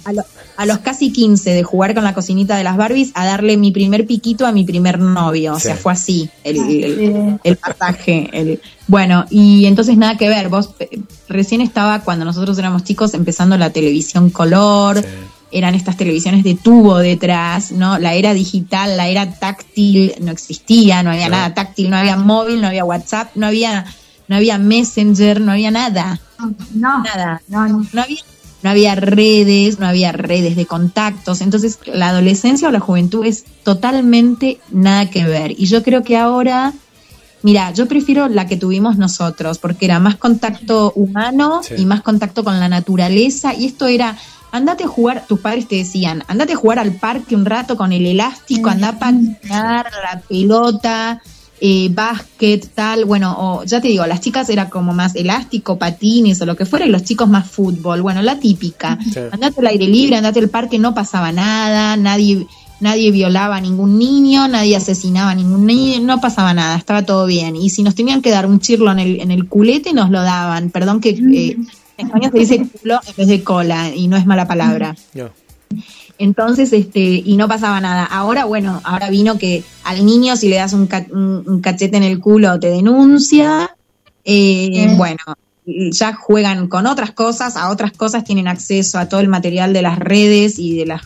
S4: a, lo- a los casi 15 de jugar con la cocinita de las Barbies a darle mi primer piquito a mi primer novio. O
S2: Sí.
S4: sea, fue así el- el,
S3: Sí.
S4: el pasaje. El, bueno, y entonces nada que ver. Vos eh, recién estaba cuando nosotros éramos chicos empezando la televisión color.
S2: Sí.
S4: Eran estas televisiones de tubo detrás, ¿no? La era digital, la era táctil no existía, no había nada táctil, no había móvil, no había WhatsApp, no había, no había Messenger, no había nada,
S3: No,
S4: nada.
S3: no, no.
S4: No había, no había redes, no había redes de contactos. Entonces, la adolescencia o la juventud es totalmente nada que ver. Y yo creo que ahora Mira, yo prefiero la que tuvimos nosotros, porque era más contacto humano
S2: Sí.
S4: y más contacto con la naturaleza. Y esto era, andate a jugar, tus padres te decían, andate a jugar al parque un rato con el elástico, anda a patinar, la pelota, eh, básquet, tal. Bueno, o ya te digo, las chicas era como más elástico, patines o lo que fuera, y los chicos más fútbol. Bueno, la típica.
S2: Sí.
S4: Andate al aire libre, andate al parque, no pasaba nada, nadie nadie violaba a ningún niño, nadie asesinaba a ningún niño, no pasaba nada, estaba todo bien. Y si nos tenían que dar un chirlo en el, en el culete, nos lo daban. Perdón que eh, en español se dice culo en vez de cola, y no es mala palabra.
S2: No.
S4: Entonces, este, y no pasaba nada. Ahora, bueno, ahora vino que al niño si le das un, ca- un- cachete en el culo te denuncia. Eh, Bueno, ya juegan con otras cosas, a otras cosas tienen acceso a todo el material de las redes y de las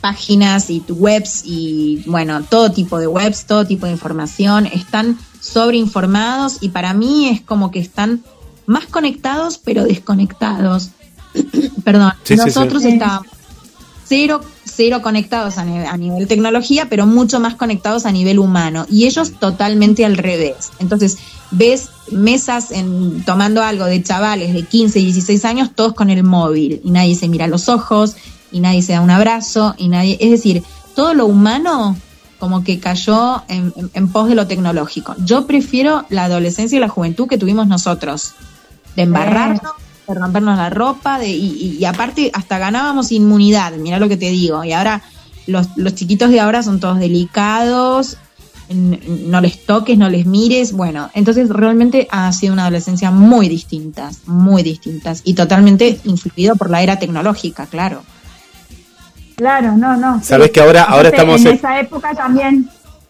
S4: páginas y webs y bueno, todo tipo de webs, todo tipo de información, están sobreinformados y para mí es como que están más conectados pero desconectados. Perdón,
S2: Sí, sí, sí.
S4: nosotros estábamos cero, cero conectados a, nivel- a nivel tecnología, pero mucho más conectados a nivel humano. Y ellos totalmente al revés. Entonces, ves mesas en, tomando algo de chavales de 15, 16 años, todos con el móvil. Y nadie se mira a los ojos, y nadie se da un abrazo, y nadie. Es decir, todo lo humano como que cayó en, en- en pos de lo tecnológico. Yo prefiero la adolescencia y la juventud que tuvimos nosotros. De embarrarnos, de rompernos la ropa, de, y, y- y aparte hasta ganábamos inmunidad, mira lo que te digo. Y ahora los, los chiquitos de ahora son todos delicados, no les toques, no les mires. Bueno, entonces realmente ha sido una adolescencia muy distintas, muy distintas y totalmente influido por la era tecnológica, claro.
S3: Claro, no, no. sí.
S2: Sabés que ahora- ahora estamos
S3: En
S2: en-
S3: esa época también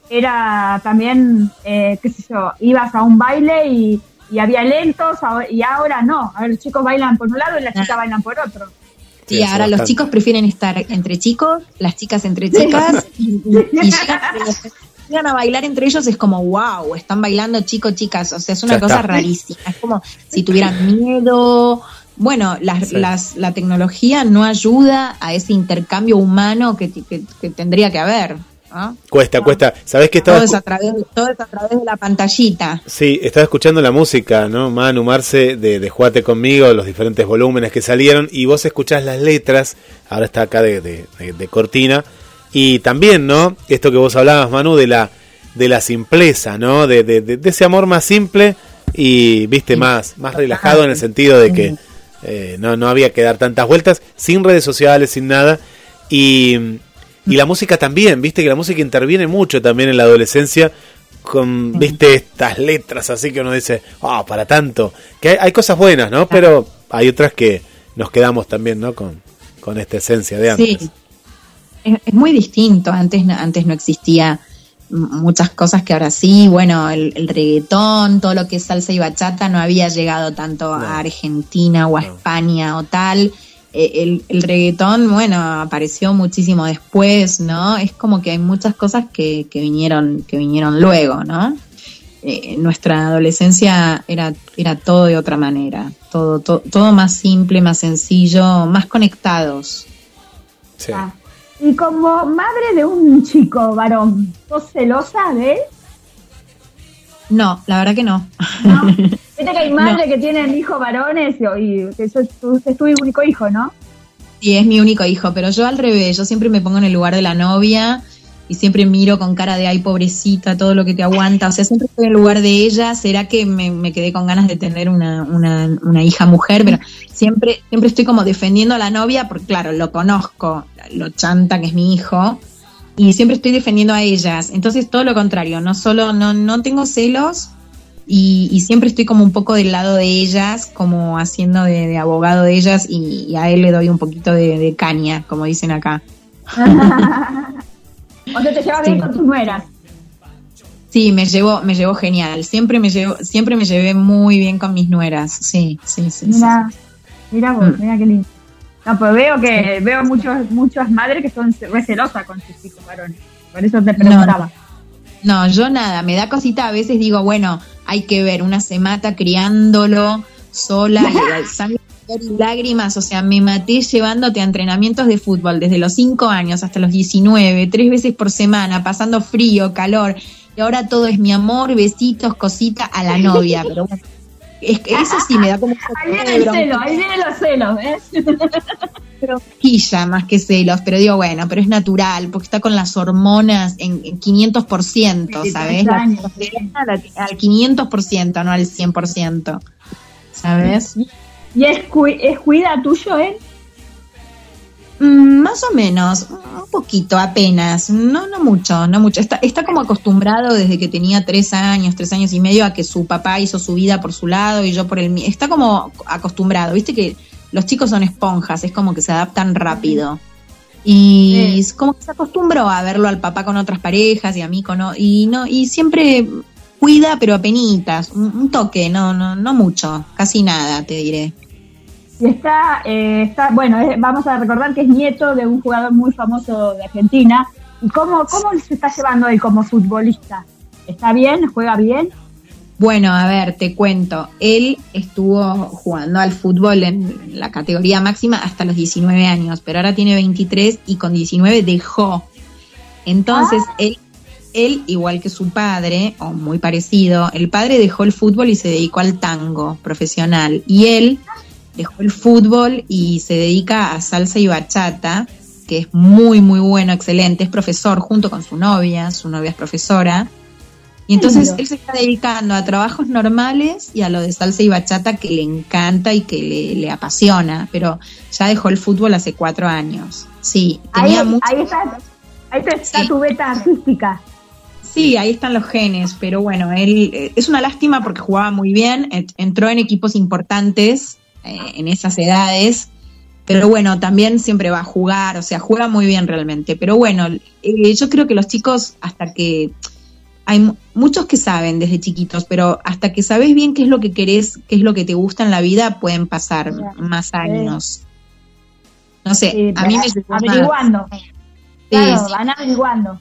S3: era también, eh, qué sé yo, ibas a un baile y, y había lentos ahora- y ahora no. Ahora los chicos bailan por un lado y las chicas bailan por otro.
S4: Sí, ahora los chicos prefieren estar entre chicos, las chicas entre chicas, y, y- y llegan, llegan a bailar entre ellos, es como, wow, están bailando chicos, chicas, o sea, es una
S2: Ya
S4: cosa
S2: está.
S4: rarísima, es como si tuvieran miedo. Bueno, las,
S2: Sí.
S4: las, la tecnología no ayuda a ese intercambio humano que, que- que tendría que haber. ¿No?
S2: Cuesta, cuesta. ¿Sabés que estaba
S4: Todo, es a través, todo es a través de la pantallita.
S2: Sí, estaba escuchando la música, ¿no? Manu, Marce, de, de Jugate conmigo, los diferentes volúmenes que salieron, y vos escuchás las letras, ahora está acá de, de- de- de cortina, y también, ¿no? Esto que vos hablabas, Manu, de la, de la simpleza, ¿no? De, de- de- de ese amor más simple y, viste, más, más relajado en el sentido de que eh, no, no había que dar tantas vueltas, sin redes sociales, sin nada, y, y la música también, viste que la música interviene mucho también en la adolescencia con, viste, estas letras así que uno dice, ah, para tanto. Que hay, hay cosas buenas, ¿no? Pero hay otras que nos quedamos también, ¿no? Con, con esta esencia de antes.
S4: Sí, es, es muy distinto. Antes, no- antes no existía muchas cosas que ahora sí. Bueno, el, el reggaetón, todo lo que es salsa y bachata no había llegado tanto
S2: No.
S4: a Argentina o a
S2: No.
S4: España o tal. Eh, El, el reggaetón, bueno, apareció muchísimo después, ¿no? Es como que hay muchas cosas que, que vinieron, que vinieron luego, ¿no? Eh, nuestra adolescencia era, era todo de otra manera, todo, to- todo más simple, más sencillo, más conectados.
S2: Sí.
S3: Ah. Y como madre de un chico varón, ¿sos celosa de él?
S4: No, la verdad que no.
S3: ¿No? Viste que hay madres que tienen hijos varones y, eso es tu, es tu único hijo, ¿no?
S4: Sí, es mi único hijo, pero yo al revés, yo siempre me pongo en el lugar de la novia y siempre miro con cara de ay pobrecita, todo lo que te aguanta, o sea, siempre estoy en el lugar de ella, será que me, me quedé con ganas de tener una, una, una hija mujer, pero siempre, siempre estoy como defendiendo a la novia, porque claro, lo conozco, lo chanta que es mi hijo, y siempre estoy defendiendo a ellas, entonces todo lo contrario, no solo, no, no tengo celos, y, y siempre estoy como un poco del lado de ellas, como haciendo de, de abogado de ellas y, y a él le doy un poquito de, de caña, como dicen acá.
S3: o sea, te llevas bien
S4: Sí.
S3: con tus nueras.
S4: Sí, me llevo, me llevo genial. Siempre me llevo, siempre me llevé muy bien con mis nueras. Sí, sí, sí. sí.
S3: Mira, mira vos,
S4: Mm.
S3: mira qué lindo. No, pues veo que veo muchos, muchas madres que son re celosas con sus hijos varones. Por eso te preguntaba.
S4: No, yo nada, me da cosita, a veces digo, bueno, hay que ver, una se mata criándolo sola sangre y lágrimas, o sea, me maté llevándote a entrenamientos de fútbol desde los 5 años hasta los 19, tres veces por semana, pasando frío, calor, y ahora todo es mi amor, besitos, cosita a la novia, pero bueno. Es que eso sí me da como
S3: Ahí viene
S4: de
S3: el
S4: bronca.
S3: celo, ahí vienen los celos, ¿ves?
S4: Más que celos, pero digo, bueno, pero es natural, porque está con las hormonas en, en 500%,
S3: Sí,
S4: ¿sabes?
S3: 30
S4: La
S3: años.
S4: testosterona la- al 500%, no al 100%, ¿sabes?
S3: ¿Y es, cui- es cuida tuyo, eh?
S4: Mm, más o menos, un poquito, apenas, no, no mucho, no mucho. Está, está como acostumbrado desde que tenía tres años, tres años y medio a que su papá hizo su vida por su lado y yo por el mío. Está como acostumbrado, viste que los chicos son esponjas, es como que se adaptan rápido. Y
S3: Sí.
S4: es como que se acostumbró a verlo al papá con otras parejas y a mí con y no y siempre cuida pero apenitas, un, un toque, no no no mucho, casi nada, te diré.
S3: Y está, eh, está bueno, eh, vamos a recordar que es nieto de un jugador muy famoso de Argentina. ¿Y cómo, cómo se está llevando él como futbolista? ¿Está bien? ¿Juega bien?
S4: Bueno, a ver, te cuento. Él estuvo jugando al fútbol en la categoría máxima hasta los 19 años, pero ahora tiene 23 y con 19 dejó. Entonces, él, él, igual que su padre, o muy parecido, el padre dejó el fútbol y se dedicó al tango profesional. Y él dejó el fútbol y se dedica a salsa y bachata, que es muy, muy bueno, excelente. Es profesor junto con su novia, su novia es profesora. Y entonces él se está dedicando a trabajos normales y a lo de salsa y bachata que le encanta y que le, le apasiona, pero ya dejó el fútbol hace cuatro años. Sí,
S3: Ahí,
S4: mucho.
S3: ahí está, ahí está
S4: Sí.
S3: tu beta artística.
S4: Sí, ahí están los genes, pero bueno, él eh, es una lástima porque jugaba muy bien, entró en equipos importantes eh, en esas edades, pero bueno, también siempre va a jugar, o sea, juega muy bien realmente. Pero bueno, eh, yo creo que los chicos, hasta que hay mu- muchos que saben desde chiquitos, pero hasta que sabes bien qué es lo que querés, qué es lo que te gusta en la vida, pueden pasar más años. No sé,
S3: Sí,
S4: a mí me
S3: averiguando.
S4: Sí,
S3: Claro,
S4: sí.
S3: van averiguando.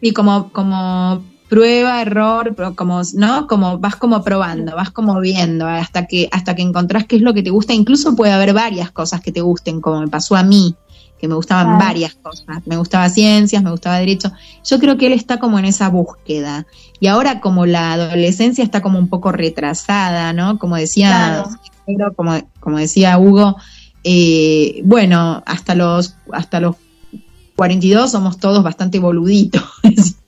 S4: Sí, como, como prueba, error, como, ¿no? Como vas como probando, vas como viendo hasta que, hasta que encontrás qué es lo que te gusta. Incluso puede haber varias cosas que te gusten, como me pasó a mí, que me gustaban varias cosas. Me gustaba ciencias, me gustaba derecho. Yo creo que él está como en esa búsqueda. Y ahora como la adolescencia está como un poco retrasada, ¿no? Como decía,
S3: Claro.
S4: como, como decía Hugo, eh, bueno, hasta los, hasta los 42 somos todos bastante boluditos.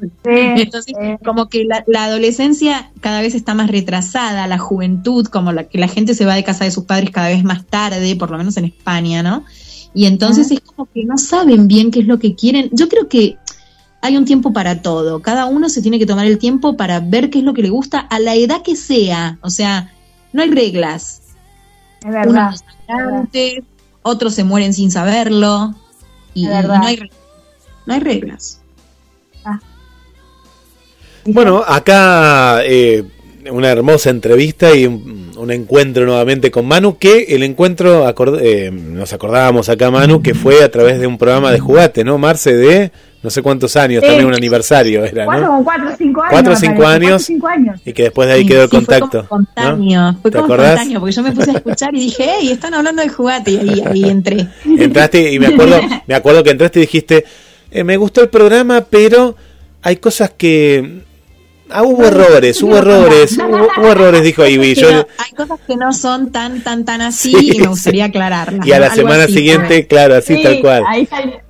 S3: Sí,
S4: Entonces,
S3: eh,
S4: como que la, la adolescencia cada vez está más retrasada, la juventud, como la que la gente se va de casa de sus padres cada vez más tarde, por lo menos en España, ¿no? Y entonces es como que no saben bien qué es lo que quieren. Yo creo que hay un tiempo para todo. Cada uno se tiene que tomar el tiempo para ver qué es lo que le gusta a la edad que sea. O sea, no hay reglas.
S3: es verdad.
S4: Unos antes, otros se mueren sin saberlo. Y,
S3: Es verdad.
S4: no, hay, re- no hay reglas.
S2: Bueno, acá eh, una hermosa entrevista y un, un encuentro nuevamente con Manu, que el encuentro, acord- eh, nos acordábamos acá, Manu, que fue a través de un programa de jugate, ¿no? Marce, de no sé cuántos años,
S3: Sí.
S2: también un aniversario era,
S3: Cuatro,
S2: ¿no?
S3: cuatro o cinco años.
S2: Cuatro o cinco años.
S3: cuatro o cinco años.
S2: Y que después de ahí
S4: Sí,
S2: quedó el
S4: sí,
S2: contacto.
S4: Fue como
S2: ¿no?
S4: espontáneo, fue
S2: ¿Te
S4: como
S2: acordás?
S4: espontáneo, porque yo me puse a escuchar y dije, hey, están hablando de jugate, y ahí, ahí entré.
S2: Entraste y me acuerdo, me acuerdo que entraste y dijiste, eh, me gustó el programa, pero hay cosas que... Ah, hubo errores, hubo errores, hubo, hubo errores, dijo Ivy. Yo,
S4: hay cosas que no son tan, tan, tan así
S2: Sí,
S4: y me gustaría aclararlas.
S2: y a la semana
S4: así,
S2: siguiente, claro, así
S3: Sí,
S2: tal cual.
S3: Ahí salió.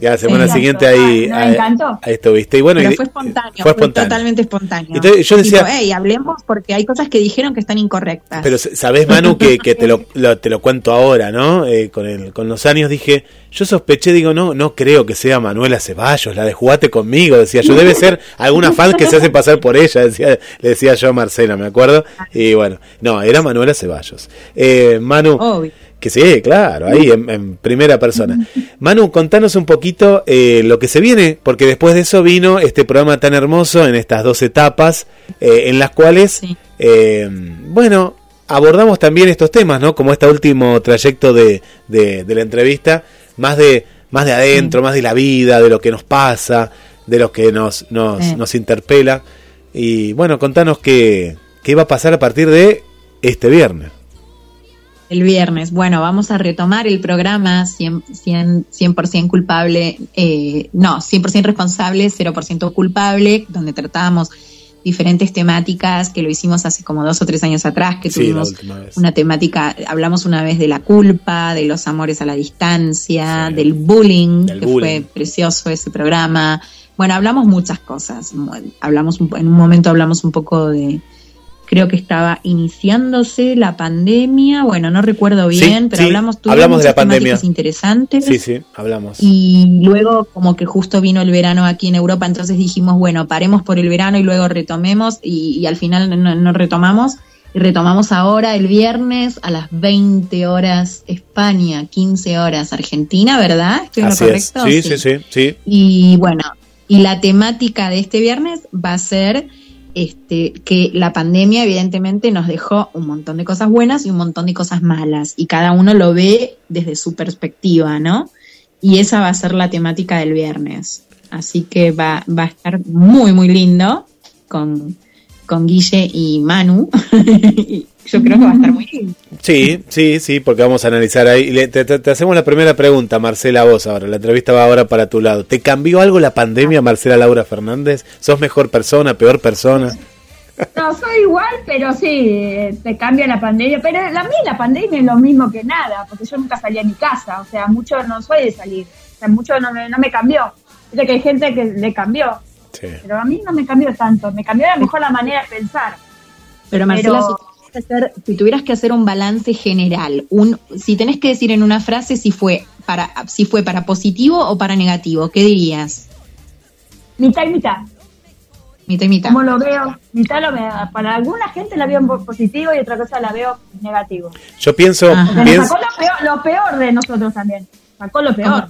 S2: Y a la semana
S4: Exacto.
S2: siguiente ahí,
S3: Ah,
S2: ahí,
S3: encantó.
S2: ahí estuviste. Y bueno,
S4: Pero fue espontáneo, fue
S2: espontáneo.
S4: totalmente espontáneo.
S2: Entonces, yo decía-
S4: Tipo, hey, hablemos porque hay cosas que dijeron que están incorrectas.
S2: Pero s- sabés, Manu, que, que te, lo, lo- te lo cuento ahora, ¿no? Eh, con, el, con los años dije, yo sospeché, digo, no, no creo que sea Manuela Ceballos, la de Jugate conmigo, decía yo, debe ser alguna fan que se hace pasar por ella, decía, le decía yo a Marcela, me acuerdo. Y bueno, no, era Manuela Ceballos. Eh, Manu,
S4: Obvio.
S2: Que sí, claro, ahí en, en primera persona. Manu, contanos un poquito eh, lo que se viene, porque después de eso vino este programa tan hermoso en estas dos etapas, eh, en las cuales,
S4: Sí.
S2: eh, bueno, abordamos también estos temas, ¿no? Como este último trayecto de, de, de la entrevista, más de, más de adentro, más de la vida, de lo que nos pasa, de lo que nos, nos,
S4: Sí.
S2: nos interpela. Y bueno, contanos qué, qué va a pasar a partir de este viernes.
S4: El viernes. Bueno, vamos a retomar el programa 100%, 100, culpable, eh, no, 100% responsable, 0% culpable, donde tratábamos diferentes temáticas que lo hicimos hace como dos o tres años atrás, que tuvimos una temática, hablamos una vez de la culpa, de los amores a la distancia, del bullying, que fue precioso ese programa. Bueno, hablamos muchas cosas. Hablamos en un momento hablamos un poco de creo que estaba iniciándose la pandemia, bueno, no recuerdo bien, pero hablamos,
S2: hablamos de la pandemia
S4: interesantes.
S2: Sí, sí, hablamos.
S4: Y luego como que justo vino el verano aquí en Europa, entonces dijimos, bueno, paremos por el verano y luego retomemos y, al final no, retomamos. Y retomamos ahora el viernes a las 20 horas España, 15 horas Argentina, ¿verdad?
S2: ¿Estoy en lo correcto? Sí, sí, sí, sí.
S4: Y bueno, y la temática de este viernes va a ser este, que la pandemia evidentemente nos dejó un montón de cosas buenas y un montón de cosas malas, y cada uno lo ve desde su perspectiva, ¿no? Y esa va a ser la temática del viernes. Así que va, va a estar muy, muy lindo con, con Guille y Manu. Yo creo que va a estar muy lindo.
S2: Sí, sí, sí, porque vamos a analizar ahí. te, hacemos la primera pregunta, Marcela, vos ahora. La entrevista va ahora para tu lado. ¿Te cambió algo la pandemia, Marcela Laura Fernández? ¿Sos mejor persona, peor persona?
S3: No, soy igual, pero sí, te cambia la pandemia. Pero a mí la pandemia es lo mismo que nada, porque yo nunca salía a mi casa. O sea, mucho no soy de salir. O sea, mucho no me, no me cambió. Dice que hay gente que le cambió. Pero a mí no me cambió tanto. Me cambió a lo mejor la manera de pensar.
S4: Pero Marcela, si tuvieras que hacer un balance general, un, si tenés que decir en una frase si fue para si fue para positivo o para negativo, ¿qué dirías?
S3: Mitad y mitad.
S4: Mitad y mitad.
S3: Como lo veo, mitad lo veo. Para alguna gente la veo positivo y otra cosa la veo negativo.
S2: Yo pienso.
S3: Sacó lo peor, de nosotros también. Sacó lo peor.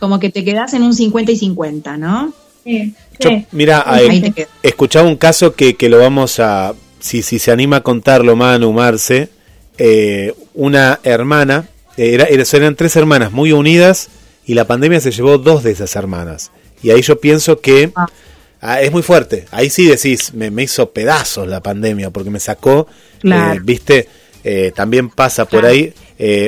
S4: Como, que te quedas en un 50 y 50, ¿no?
S3: Sí.
S2: mira, escuchaba un caso que, que lo vamos a si, si se anima a contarlo Manu, Marce, eh, una hermana, era, eran tres hermanas muy unidas y la pandemia se llevó dos de esas hermanas. Y ahí yo pienso que ah. Ah, es muy fuerte. Ahí sí decís, me, me, hizo pedazos la pandemia porque me sacó, eh, viste, eh, también pasa por ahí.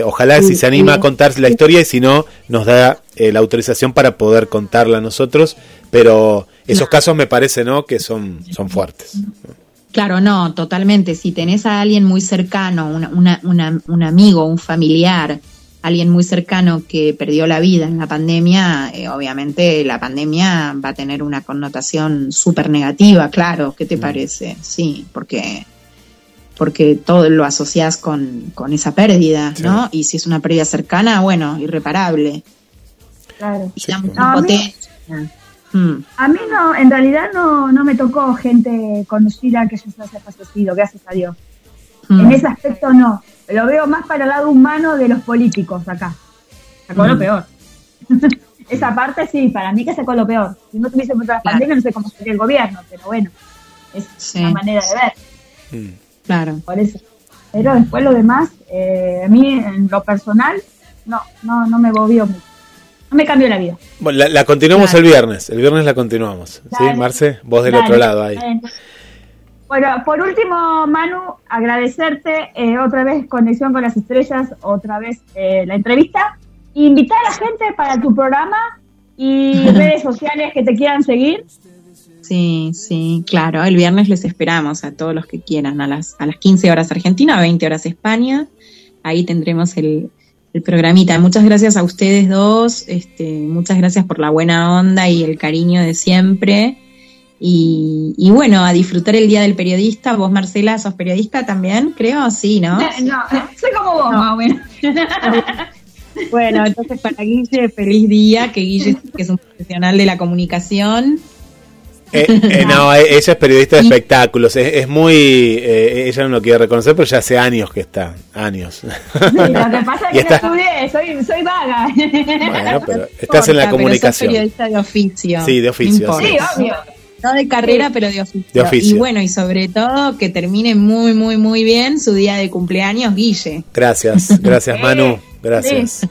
S2: ojalá si se anima a contar la historia y si no, nos da la autorización para poder contarla a nosotros. Pero esos casos me parece, ¿no? Que son, son fuertes.
S4: Claro, no, totalmente. Si tenés a alguien muy cercano, un amigo, un familiar, alguien muy cercano que perdió la vida en la pandemia, eh, obviamente la pandemia va a tener una connotación súper negativa, claro. ¿Qué te mm. parece? Sí, porque porque todo lo asocias con, esa pérdida, ¿no? Y si es una pérdida cercana, bueno, irreparable.
S3: Claro. Y Mm. A mí no, en realidad no, no me tocó gente conocida que se haya fallecido, gracias a Dios. Mm. En ese aspecto no. Lo veo más para el lado humano de los políticos acá. Sacó lo mm. peor. Esa parte sí, para mí que sacó lo peor. Si no tuviese la pandemia no sé cómo sería el gobierno, pero bueno, es una manera de ver.
S4: Claro.
S3: Por eso. Pero después lo demás, eh, a mí en lo personal, no, no, no me movió mucho no me cambió la vida.
S2: Bueno, la, continuamos el viernes, el viernes la continuamos. ¿Sí, Marce? Vos del otro lado ahí.
S3: Bueno, por último, Manu, agradecerte eh, otra vez Conexión con las Estrellas, otra vez eh, la entrevista. Invitar a la gente para tu programa y redes sociales que te quieran seguir.
S4: Sí, sí, claro. El viernes les esperamos a todos los que quieran, a las, a las 15 horas Argentina, 20 horas España. Ahí tendremos el, el programita. Muchas gracias a ustedes dos, este, muchas gracias por la buena onda y el cariño de siempre. Y, bueno, a disfrutar el Día del Periodista. Vos, Marcela, sos periodista también, creo, sí, ¿no?
S3: No, soy como vos, más
S4: bueno, entonces para Guille, feliz día, que Guille que es un profesional de la comunicación.
S2: Eh, eh, no, eh, ella es periodista de espectáculos, es, muy, ella no lo quiere reconocer, pero ya hace años que está, años.
S3: lo que pasa es que estudié, soy, soy vaga.
S2: Bueno, pero estás en la comunicación.
S4: Pero periodista de oficio.
S2: Sí, de oficio.
S3: sí, obvio.
S4: No de carrera, pero de oficio. de oficio. Y bueno, y sobre todo que termine muy, muy, muy bien su día de cumpleaños, Guille.
S2: Gracias, gracias Manu, gracias.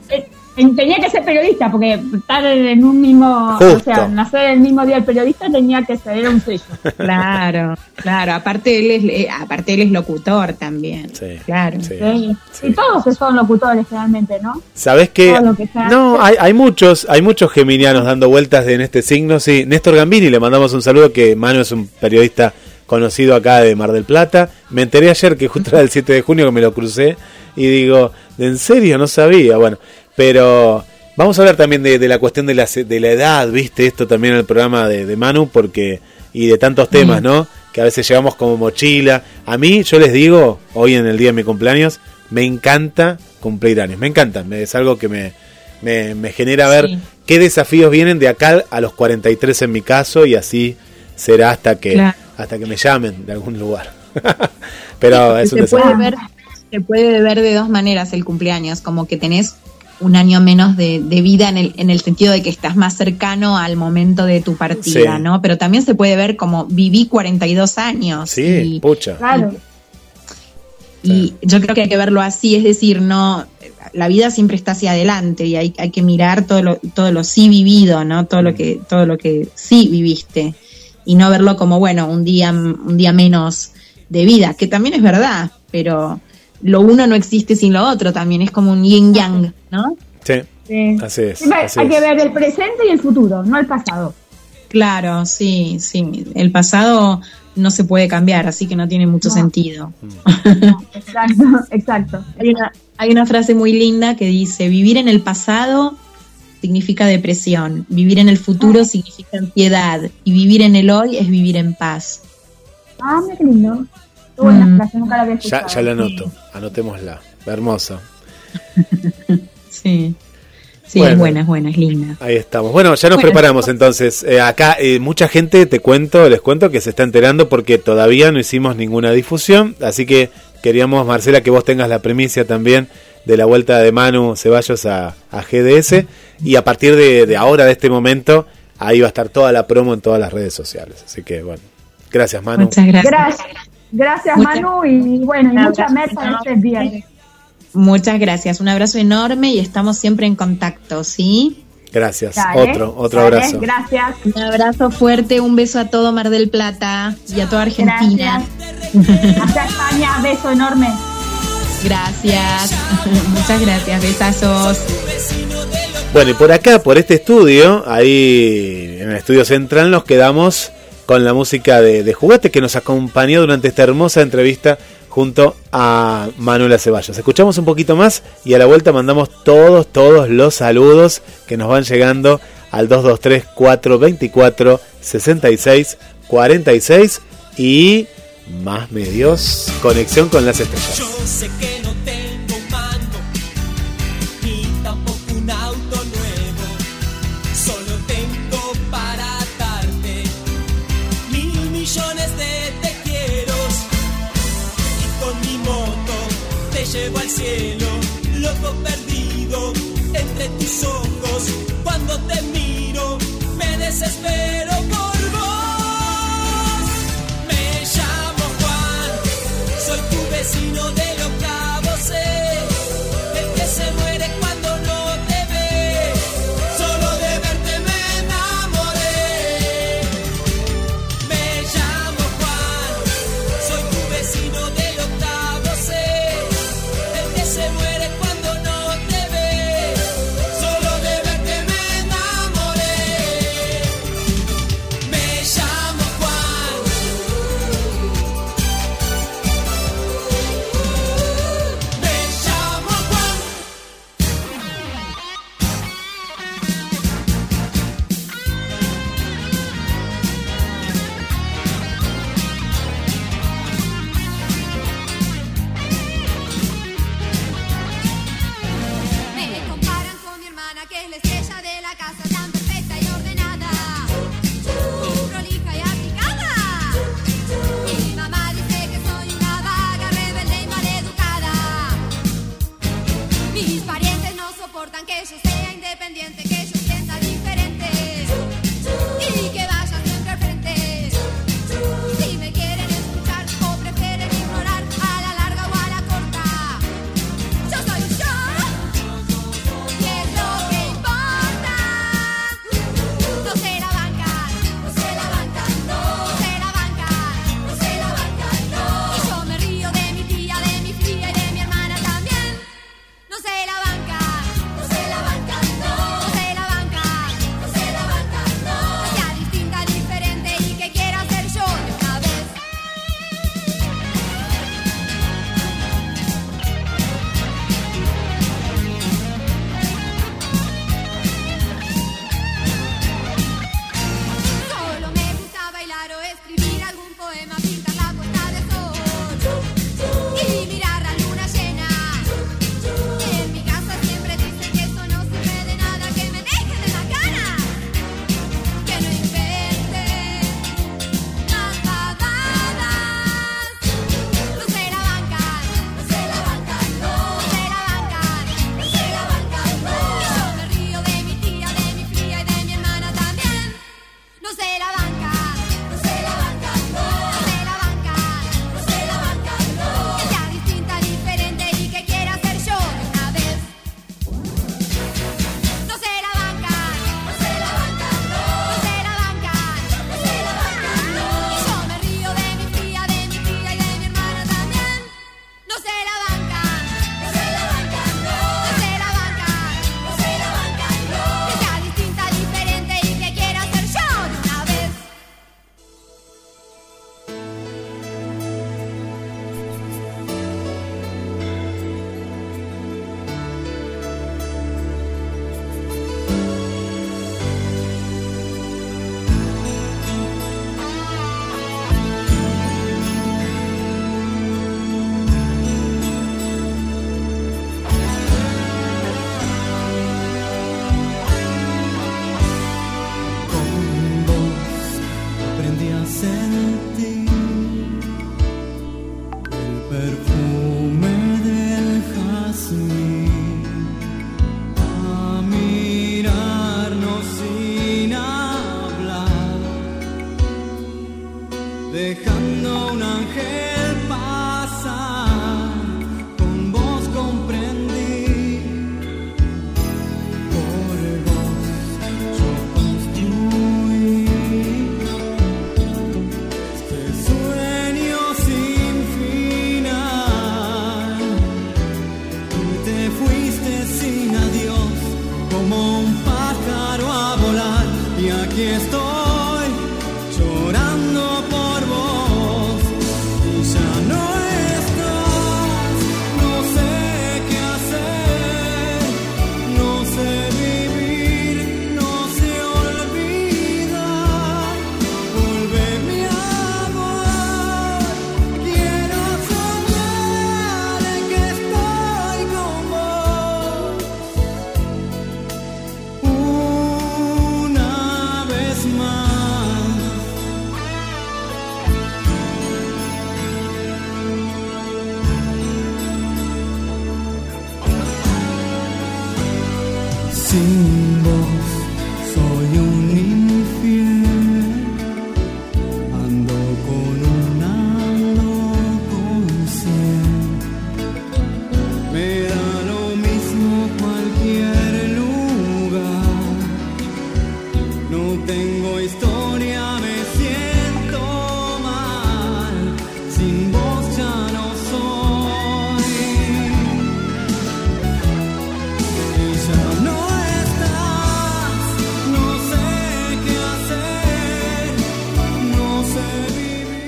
S3: Tenía que ser periodista, porque estar en un mismo, o sea, nacer el mismo día el periodista tenía que ser un sello.
S4: Claro, claro, aparte él es, eh, aparte él es locutor también. Sí, claro.
S3: Sí. Y todos son locutores realmente, ¿no?
S2: ¿Sabes qué? no, hay, hay muchos, hay muchos geminianos dando vueltas en este signo, sí. Néstor Gambini, le mandamos un saludo, que Manu es un periodista conocido acá de Mar del Plata. Me enteré ayer que justo era el 7 de junio que me lo crucé y digo, ¿en serio? No sabía. Bueno, pero vamos a hablar también de, la cuestión de la, de la edad, ¿viste? Esto también en el programa de, Manu, porque y de tantos temas, ¿no? Que a veces llevamos como mochila. A mí, yo les digo, hoy en el día de mi cumpleaños, me encanta cumplir años, me encanta, es algo que me, me, genera ver qué desafíos vienen de acá a los 43 en mi caso y así será hasta que, hasta que me llamen de algún lugar. Pero es un
S4: se puede ver Se puede ver de dos maneras el cumpleaños, como que tenés un año menos de, vida en el, en el sentido de que estás más cercano al momento de tu partida, ¿no? Pero también se puede ver como viví 42 años.
S2: Sí, y, pucha.
S3: Claro.
S4: Y yo creo que hay que verlo así, es decir, no, la vida siempre está hacia adelante y hay, hay que mirar todo lo, todo lo sí vivido, ¿no? Todo lo mm. que, todo lo que sí viviste. Y no verlo como, bueno, un día, un día menos de vida, que también es verdad, pero lo uno no existe sin lo otro también, es como un yin yang, ¿no?
S2: Sí, así es.
S3: hay que ver el presente y el futuro, no el pasado.
S4: Claro, sí, sí. El pasado no se puede cambiar, así que no tiene mucho sentido.
S3: exacto, exacto.
S4: Hay una, hay una frase muy linda que dice, vivir en el pasado significa depresión, vivir en el futuro ah. significa ansiedad y vivir en el hoy es vivir en paz.
S3: Ah, qué lindo. Mm.
S2: Ya, ya la anoto, anotémosla. Hermosa.
S4: sí. Sí, es buena, es buena, es linda.
S2: Ahí estamos. Bueno, ya nos preparamos entonces. Eh, acá eh, mucha gente, te cuento, les cuento que se está enterando porque todavía no hicimos ninguna difusión. Así que queríamos, Marcela, que vos tengas la premicia también de la vuelta de Manu Ceballos a, GDS. Y a partir de, de, ahora, de este momento, ahí va a estar toda la promo en todas las redes sociales. Así que, bueno, gracias, Manu.
S3: Muchas gracias. Gracias, Manu, y bueno, y mucha meta este viernes.
S4: Muchas gracias, un abrazo enorme y estamos siempre en contacto, ¿sí?
S2: Gracias, otro, otro abrazo.
S3: Gracias.
S4: Un abrazo fuerte, un beso a todo Mar del Plata y a toda Argentina.
S3: Hasta España, beso enorme.
S4: Gracias, muchas gracias, besazos.
S2: Bueno, y por acá, por este estudio, ahí en el estudio central nos quedamos con la música de, de Jugate que nos acompañó durante esta hermosa entrevista junto a Manuela Ceballos. Escuchamos un poquito más y a la vuelta mandamos todos, todos los saludos que nos van llegando al 223 424 66 46 y más medios, conexión con las estrellas.
S5: Desespero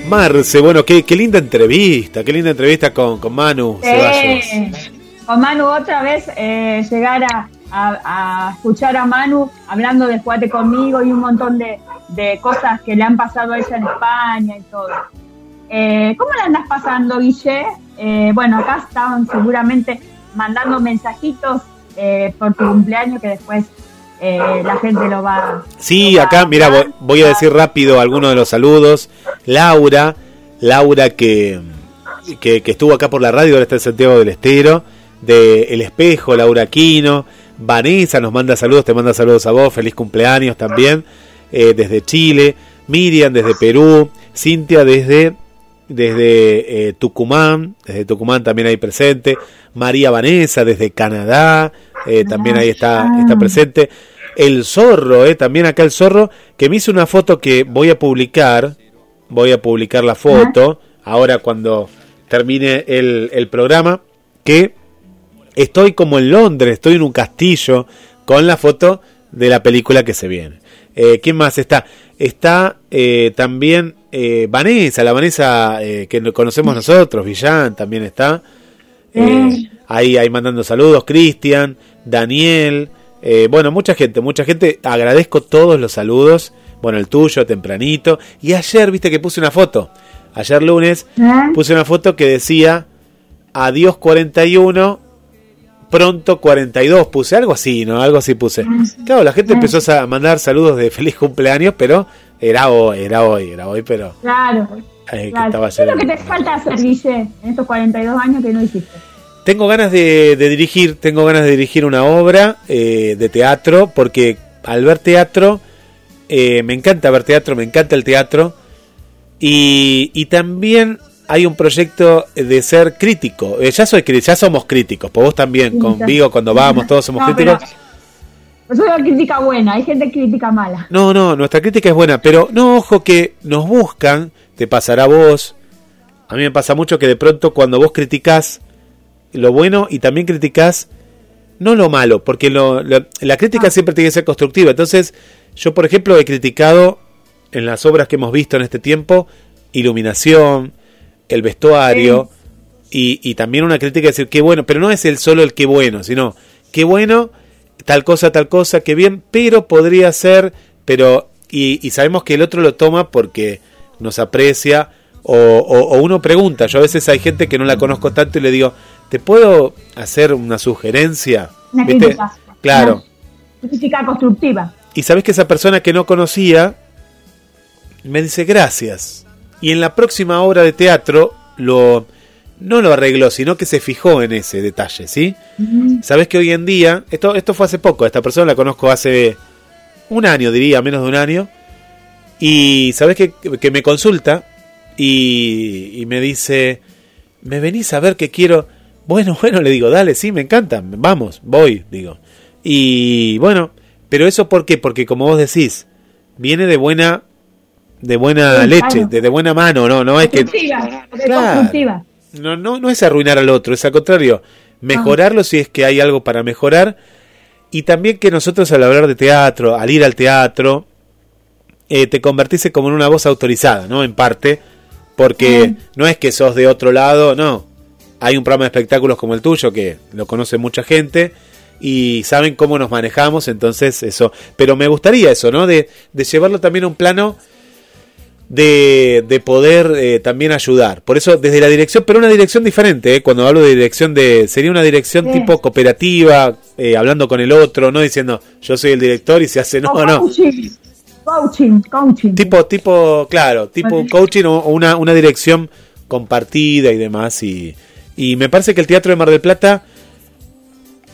S2: Marce, bueno, qué, qué linda entrevista, qué linda entrevista con, con Manu Ceballos.
S3: Con Manu otra vez eh, llegar a, a- a escuchar a Manu hablando de Jugate conmigo y un montón de, de cosas que le han pasado a ella en España y todo. Eh, ¿Cómo la andas pasando, Guille? Eh, bueno, acá estaban seguramente mandando mensajitos eh, por tu cumpleaños que después eh, la gente lo va
S2: Sí,
S3: lo va
S2: acá, mira, voy, voy a decir rápido algunos de los saludos. Laura, Laura que, que, que estuvo acá por la radio, ahora está en Santiago del Estero, de El Espejo, Laura Aquino, Vanessa nos manda saludos, te manda saludos a vos, feliz cumpleaños también, eh, desde Chile, Miriam desde Perú, Cintia desde, desde eh, Tucumán, desde Tucumán también ahí presente, María Vanessa desde Canadá, eh, también ahí está, está presente. El zorro, eh, también acá el zorro, que me hizo una foto que voy a publicar, voy a publicar la foto, ahora cuando termine el, el programa, que estoy como en Londres, estoy en un castillo con la foto de la película que se viene. Eh, ¿Quién más está? Está eh, también eh, Vanessa, la Vanessa que no- conocemos nosotros, Villán también está. Ahí, ahí mandando saludos, Cristian, Daniel, eh, bueno, mucha gente, mucha gente. Agradezco todos los saludos. Bueno, el tuyo, tempranito. Y ayer, viste que puse una foto. Ayer lunes
S3: ¿Eh?
S2: puse una foto que decía adiós 41, pronto 42. Puse algo así, ¿no? Algo así puse. Claro, la gente empezó a mandar saludos de feliz cumpleaños, pero era hoy, era hoy, era hoy, pero
S3: Claro.
S2: eh, que
S3: claro.
S2: estaba
S3: ¿Qué es lo que te falta hacer, Guille, en estos 42 años que no hiciste?
S2: Tengo ganas de, de dirigir, tengo ganas de dirigir una obra eh, de teatro, porque al ver teatro, eh, me encanta ver teatro, me encanta el teatro, y, y también hay un proyecto de ser crítico. Eh, ya soy ya somos críticos, pues vos también, con Vigo cuando vamos, todos somos
S3: No,
S2: críticos.
S3: es una crítica buena, hay gente que crítica mala.
S2: No, no, nuestra crítica es buena, pero no, ojo que nos buscan, te pasará a vos. A mí me pasa mucho que de pronto cuando vos criticás lo bueno y también criticás no lo malo, porque lo- lo- la crítica
S3: Ah.
S2: siempre tiene que ser constructiva. Entonces, yo por ejemplo he criticado en las obras que hemos visto en este tiempo, iluminación, el vestuario, y, y también una crítica de decir qué bueno, pero no es el solo el qué bueno, sino qué bueno, tal cosa, tal cosa, qué bien, pero podría ser, pero, y, y sabemos que el otro lo toma porque nos aprecia, o, o- o uno pregunta, yo a veces hay gente que no la conozco tanto y le digo, ¿te puedo hacer una sugerencia?
S3: Una crítica.
S2: Claro.
S3: Una crítica constructiva.
S2: Y sabes que esa persona que no conocía Me dice, gracias. Y en la próxima obra de teatro lo no lo arregló, sino que se fijó en ese detalle, ¿sí? Sabes que hoy en día, esto, esto fue hace poco, esta persona la conozco hace un año, diría, menos de un año, y sabes que, que me consulta y, y me dice, ¿me venís a ver que quiero? Bueno, bueno, le digo, dale, sí, me encanta, vamos, voy, digo. Y bueno, pero eso ¿por qué? Porque como vos decís, viene de buena de buena
S3: Sí,
S2: leche, de, de buena mano, no, no es que Claro. no, no, no es arruinar al otro, es al contrario, mejorarlo si es que hay algo para mejorar. Y también que nosotros al hablar de teatro, al ir al teatro, eh, te convertís como en una voz autorizada, ¿no? En parte, porque no es que sos de otro lado, no. Hay un programa de espectáculos como el tuyo que lo conoce mucha gente y saben cómo nos manejamos, entonces eso. Pero me gustaría eso, ¿no? De, de llevarlo también a un plano de, de poder eh, también ayudar. Por eso desde la dirección, pero una dirección diferente, ¿eh? cuando hablo de dirección de, sería una dirección
S3: Sí.
S2: tipo cooperativa, eh, hablando con el otro, no diciendo yo soy el director y se hace, no, no.
S3: coaching, coaching, coaching.
S2: Tipo, tipo, claro, tipo coaching o o una, una dirección compartida y demás. Y, y me parece que el Teatro de Mar del Plata,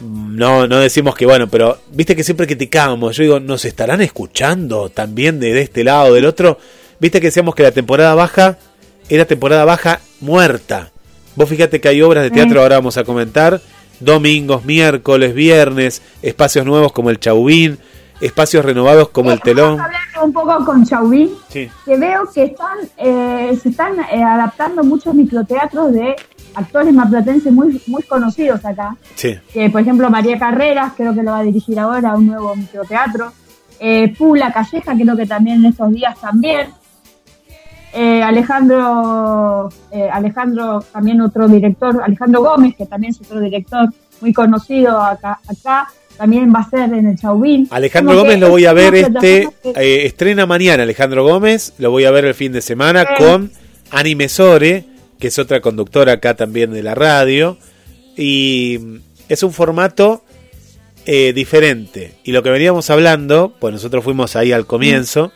S2: mm, no, no decimos que bueno, pero viste que siempre criticábamos. Yo digo, ¿nos estarán escuchando también de, de este lado, del otro? Viste que decíamos que la temporada baja era temporada baja muerta. Vos fíjate que hay obras de teatro,
S3: Sí.
S2: ahora vamos a comentar. Domingos, miércoles, viernes, espacios nuevos como el Chaubín, espacios renovados como el telón.
S3: Vamos a hablar un poco con Chauvin,
S2: Sí.
S3: que veo que están eh, se están eh, adaptando muchos microteatros de actores marplatenses muy, muy conocidos acá.
S2: Sí.
S3: Que, por ejemplo, María Carreras, creo que lo va a dirigir ahora un nuevo microteatro. Eh, Pula Calleja, creo que también en estos días también. Eh, Alejandro, Alejandro, también otro director, Alejandro Gómez, que también es otro director muy conocido acá, acá también va a ser en el Chauvin.
S2: Alejandro Gómez lo voy a ver este eh, estrena mañana Alejandro Gómez, lo voy a ver el fin de semana
S3: Sí.
S2: con Ani Mesore, que es otra conductora acá también de la radio y es un formato eh, diferente y lo que veníamos hablando, pues nosotros fuimos ahí al comienzo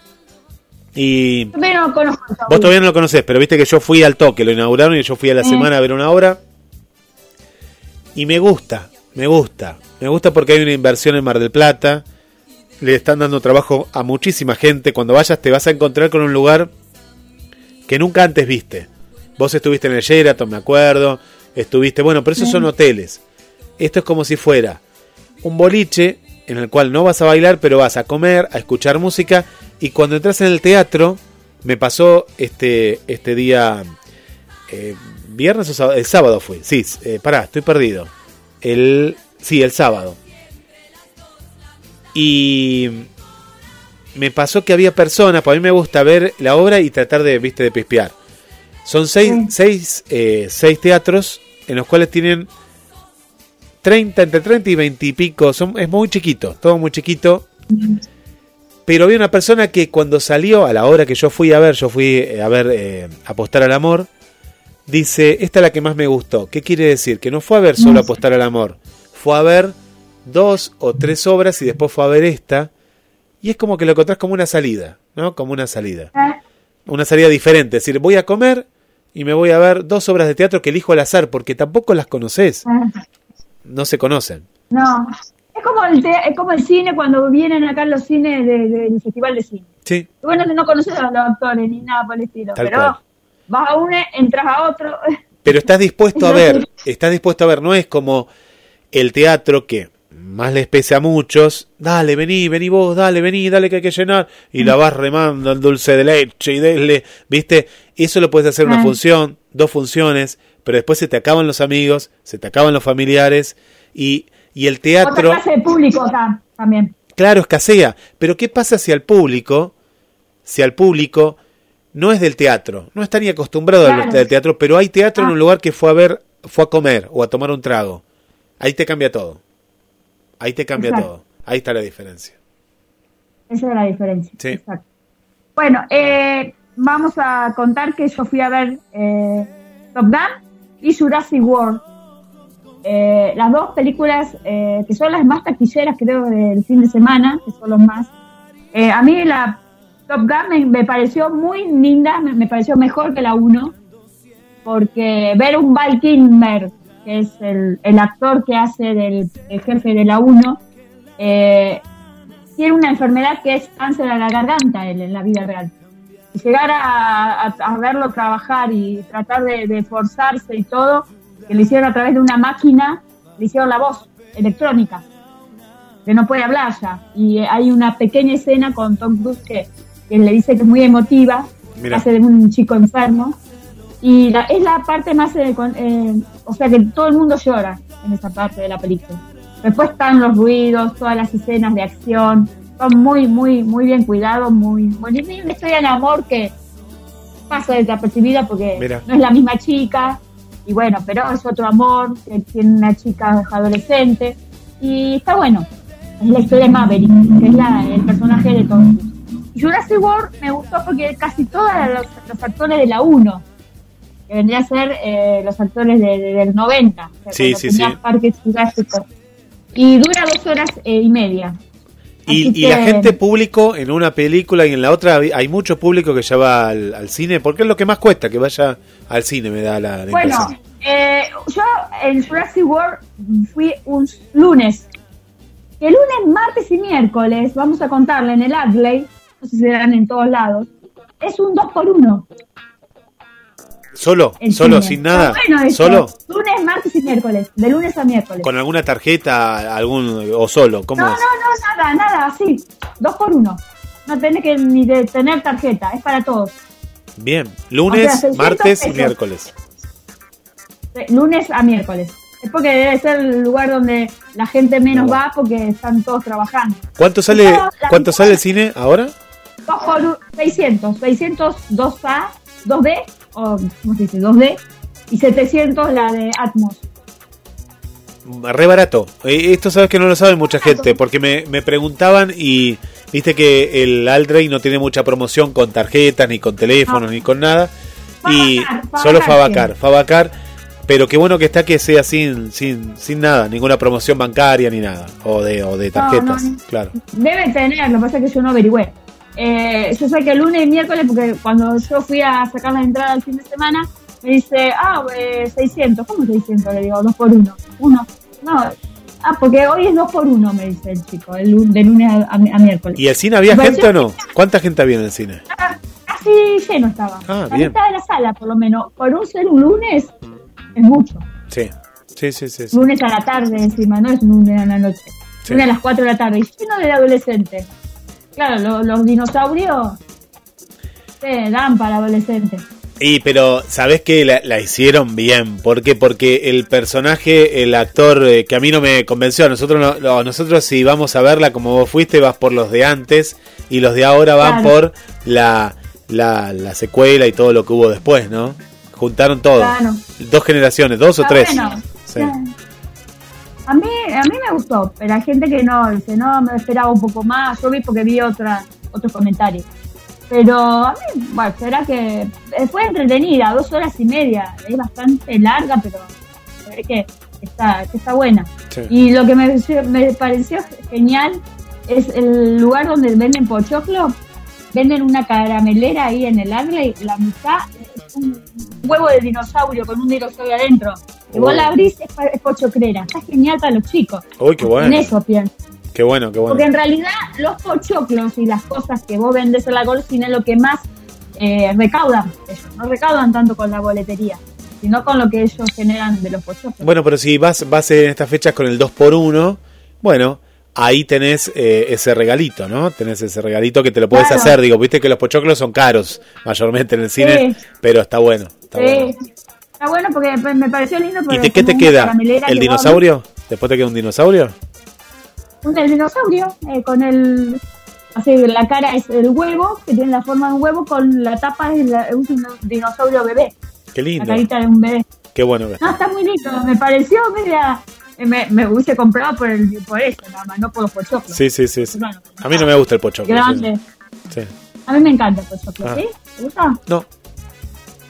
S2: y
S3: no conozco.
S2: Vos todavía no lo conocés, pero viste que yo fui al toque, lo inauguraron y yo fui a la
S3: Sí.
S2: semana a ver una obra. Y me gusta, me gusta. Me gusta porque hay una inversión en Mar del Plata. Le están dando trabajo a muchísima gente. Cuando vayas te vas a encontrar con un lugar que nunca antes viste. Vos estuviste en el Sheraton, me acuerdo. Estuviste, bueno, pero esos son hoteles. Esto es como si fuera un boliche en el cual no vas a bailar, pero vas a comer, a escuchar música. Y cuando entras en el teatro, me pasó este, este día, eh, viernes o sábado, el sábado fue, sí, eh, pará, estoy perdido. El, sí, el sábado. Y me pasó que había personas, para mí me gusta ver la obra y tratar de, viste, de pispear. Son seis,
S3: Sí.
S2: seis, eh, seis teatros en los cuales tienen 30, entre 30 y 20 y pico, son, es muy chiquito, todo muy chiquito. Pero había una persona que cuando salió a la hora que yo fui a ver, yo fui eh, a ver eh, Apostar al Amor, dice, esta es la que más me gustó. ¿Qué quiere decir? Que no fue a ver solo Apostar al Amor, fue a ver dos o tres obras y después fue a ver esta. Y es como que lo encontrás como una salida, ¿no? Como una salida. Una salida diferente. Es decir, voy a comer y me voy a ver dos obras de teatro que elijo al azar porque tampoco las conoces. No se conocen.
S3: No, es como el es como el cine cuando vienen acá los cines de- del Festival de Cine.
S2: Sí,
S3: Bueno, no conoces a los actores ni nada por el estilo,
S2: Tal
S3: pero
S2: cual.
S3: Vas a uno, entras a otro.
S2: Pero estás dispuesto a ver, estás dispuesto a ver, no es como el teatro que más les pese a muchos, dale, vení, vení vos, dale, vení, dale que hay que llenar, y la vas remando el dulce de leche y dele, viste, eso lo puedes hacer una
S3: Ah.
S2: función, dos funciones, pero después se te acaban los amigos, se te acaban los familiares, y, y el teatro,
S3: Otra clase de público acá también.
S2: claro, escasea, pero ¿qué pasa si al público, si al público no es del teatro, no está ni acostumbrado al
S3: Claro.
S2: del teatro, pero hay teatro en
S3: Ah.
S2: un lugar que fue a ver, fue a comer o a tomar un trago. Ahí te cambia todo. Ahí te cambia
S3: Exacto.
S2: todo. Ahí está la diferencia.
S3: Esa es la diferencia.
S2: Sí.
S3: Exacto. Bueno, eh, vamos a contar que yo fui a ver eh, Top Gun y Jurassic World. Eh, las dos películas eh, que son las más taquilleras, creo, del fin de semana, que son los más. Eh, a mí la, Top Gun me, pareció muy linda, me, pareció mejor que la 1, porque ver un Val Kilmer, que es el, el actor que hace del el jefe de la 1, eh, tiene una enfermedad que es cáncer a la garganta él, en la vida real. Y llegar a, a- verlo trabajar y tratar de, de forzarse y todo, que lo hicieron a través de una máquina, le hicieron la voz electrónica, que no puede hablar ya. Y hay una pequeña escena con Tom Cruise que, que le dice que es muy emotiva,
S2: Mira.
S3: hace de un chico enfermo. Y la- es la parte más, eh, con- eh, o sea que todo el mundo llora en esa parte de la película. Después están los ruidos, todas las escenas de acción, son muy, muy, muy bien cuidados, muy, muy y una historia de amor que pasa desapercibida porque
S2: Mira.
S3: no es la misma chica, y bueno, pero es otro amor, que tiene una chica adolescente, y está bueno. Es la historia de Maverick, que es la- el personaje de. Y Jurassic World me gustó porque casi todos los, los actores de la 1, que vendría a ser eh, los actores de- de- del 90, o sea,
S2: Sí.
S3: Parques Jurásicos. Y dura dos horas eh, y media.
S2: Y, y la gente público en una película y en la otra hay- hay mucho público que ya va al, al cine, porque es lo que más cuesta, que vaya al cine, me da la, la
S3: Bueno,
S2: impresión.
S3: eh, yo en Jurassic World fui un lunes. El lunes, martes y miércoles, vamos a contarle en el Adley, no si serán en todos lados, es un 2 por 1
S2: Solo,
S3: el
S2: solo,
S3: cine.
S2: sin nada,
S3: Está bueno
S2: solo,
S3: Lunes, martes y miércoles, de lunes a miércoles.
S2: con alguna tarjeta, algún o solo, ¿cómo
S3: no, no,
S2: es?
S3: no, nada, nada, así, 2 por 1 No tenés que ni de tener tarjeta, es para todos.
S2: Bien, lunes,
S3: O sea, 600
S2: martes y miércoles.
S3: De lunes a miércoles. Es porque debe ser el lugar donde la gente menos
S2: No.
S3: va porque están todos trabajando.
S2: ¿Cuánto sale,
S3: No,
S2: cuánto
S3: mitad-
S2: sale el cine ahora?
S3: Dos por un- 600, 600 2A, 2B, o ¿cómo se dice? 2D, y 700 la de Atmos.
S2: Re barato. Eh, Esto sabes que no lo sabe mucha gente, porque me, me preguntaban y viste que el Aldrey no tiene mucha promoción con tarjetas, ni con teléfonos,
S3: No.
S2: ni con nada. Y
S3: Fabacar, Fabacar
S2: solo Fabacar. Fabacar. Pero qué bueno que está que sea sin, sin, sin nada, ninguna promoción bancaria ni nada. O de, o de tarjetas,
S3: no, no.
S2: claro.
S3: Debe tener, lo que pasa es que yo no averigüé. Eh, yo sé que el lunes y miércoles, porque cuando yo fui a sacar la entrada el fin de semana, me dice, ah, eh, 600. ¿Cómo 600? Le digo, 2 por 1. Uno. No. Ah, porque hoy es 2 por 1, me dice el chico, el, de lunes a, a- a miércoles.
S2: ¿Y el cine había gente o no? ¿Cuánta gente había en el cine?
S3: Ah, Casi lleno estaba.
S2: Ah,
S3: la
S2: bien.
S3: mitad de la sala, por lo menos. Por un ser un lunes, es mucho.
S2: Sí, sí, sí, sí. sí.
S3: Lunes a la tarde encima, no es un lunes a la noche.
S2: Sí.
S3: Lunes a las 4 de la tarde. Y lleno de adolescentes. Claro, lo- los dinosaurios se dan para adolescentes.
S2: Y pero sabes que la, la hicieron bien, ¿por qué? Porque el personaje, el actor eh, que a mí no me convenció, nosotros no- no, nosotros si vamos a verla como vos fuiste vas por los de antes y los de ahora van
S3: Claro.
S2: por la, la, la secuela y todo lo que hubo después, ¿no? Juntaron todo.
S3: Claro.
S2: Dos generaciones, dos o tres.
S3: bueno.
S2: Sí.
S3: A mí, a mí me gustó, pero hay gente que no, dice, no, me esperaba un poco más. Yo vi porque vi otra, otros comentarios. Pero a mí, bueno, será que fue entretenida, dos horas y media. Es bastante larga, pero se ve que está, que está buena.
S2: Sí.
S3: Y lo que me, me pareció genial es el lugar donde venden pochoclo. Venden una caramelera ahí en el árbol y la mitad es un huevo de dinosaurio con un dinosaurio adentro. Y vos la abrís, es, pochocrera. Está genial para los chicos.
S2: Uy, qué
S3: En
S2: bueno.
S3: eso pienso.
S2: Qué bueno, qué
S3: Porque
S2: bueno.
S3: en realidad los pochoclos y las cosas que vos vendés en la golfina es lo que más eh, recaudan ellos. No recaudan tanto con la boletería, sino con lo que ellos generan de los pochoclos.
S2: Bueno, pero si vas, vas en estas fechas con el 2x1, bueno, ahí tenés eh, ese regalito, ¿no? Tenés ese regalito que te lo puedes
S3: Claro.
S2: hacer. Digo, viste que los pochoclos son caros, mayormente en el cine,
S3: Sí.
S2: pero está bueno. Está
S3: Sí.
S2: bueno.
S3: Está bueno porque pues, me pareció lindo.
S2: ¿Y te, qué te queda? ¿El dinosaurio? ¿Después te queda un dinosaurio?
S3: Un dinosaurio eh, con el. Así, la cara es el huevo, que tiene la forma de un huevo, con la tapa es, la- un dinosaurio bebé.
S2: Qué
S3: La
S2: lindo.
S3: carita de un bebé.
S2: Qué bueno.
S3: No, está muy lindo. Me pareció, media. eh, Me, me hubiese comprado por, el, por eso, nada más, no por los pochoclos.
S2: Sí, sí, sí. sí.
S3: Bueno,
S2: A mí no me gusta el pochoclo.
S3: Grande.
S2: Sí.
S3: A mí me encanta el pochoclo,
S2: Ah.
S3: ¿sí? ¿Te gusta?
S2: No,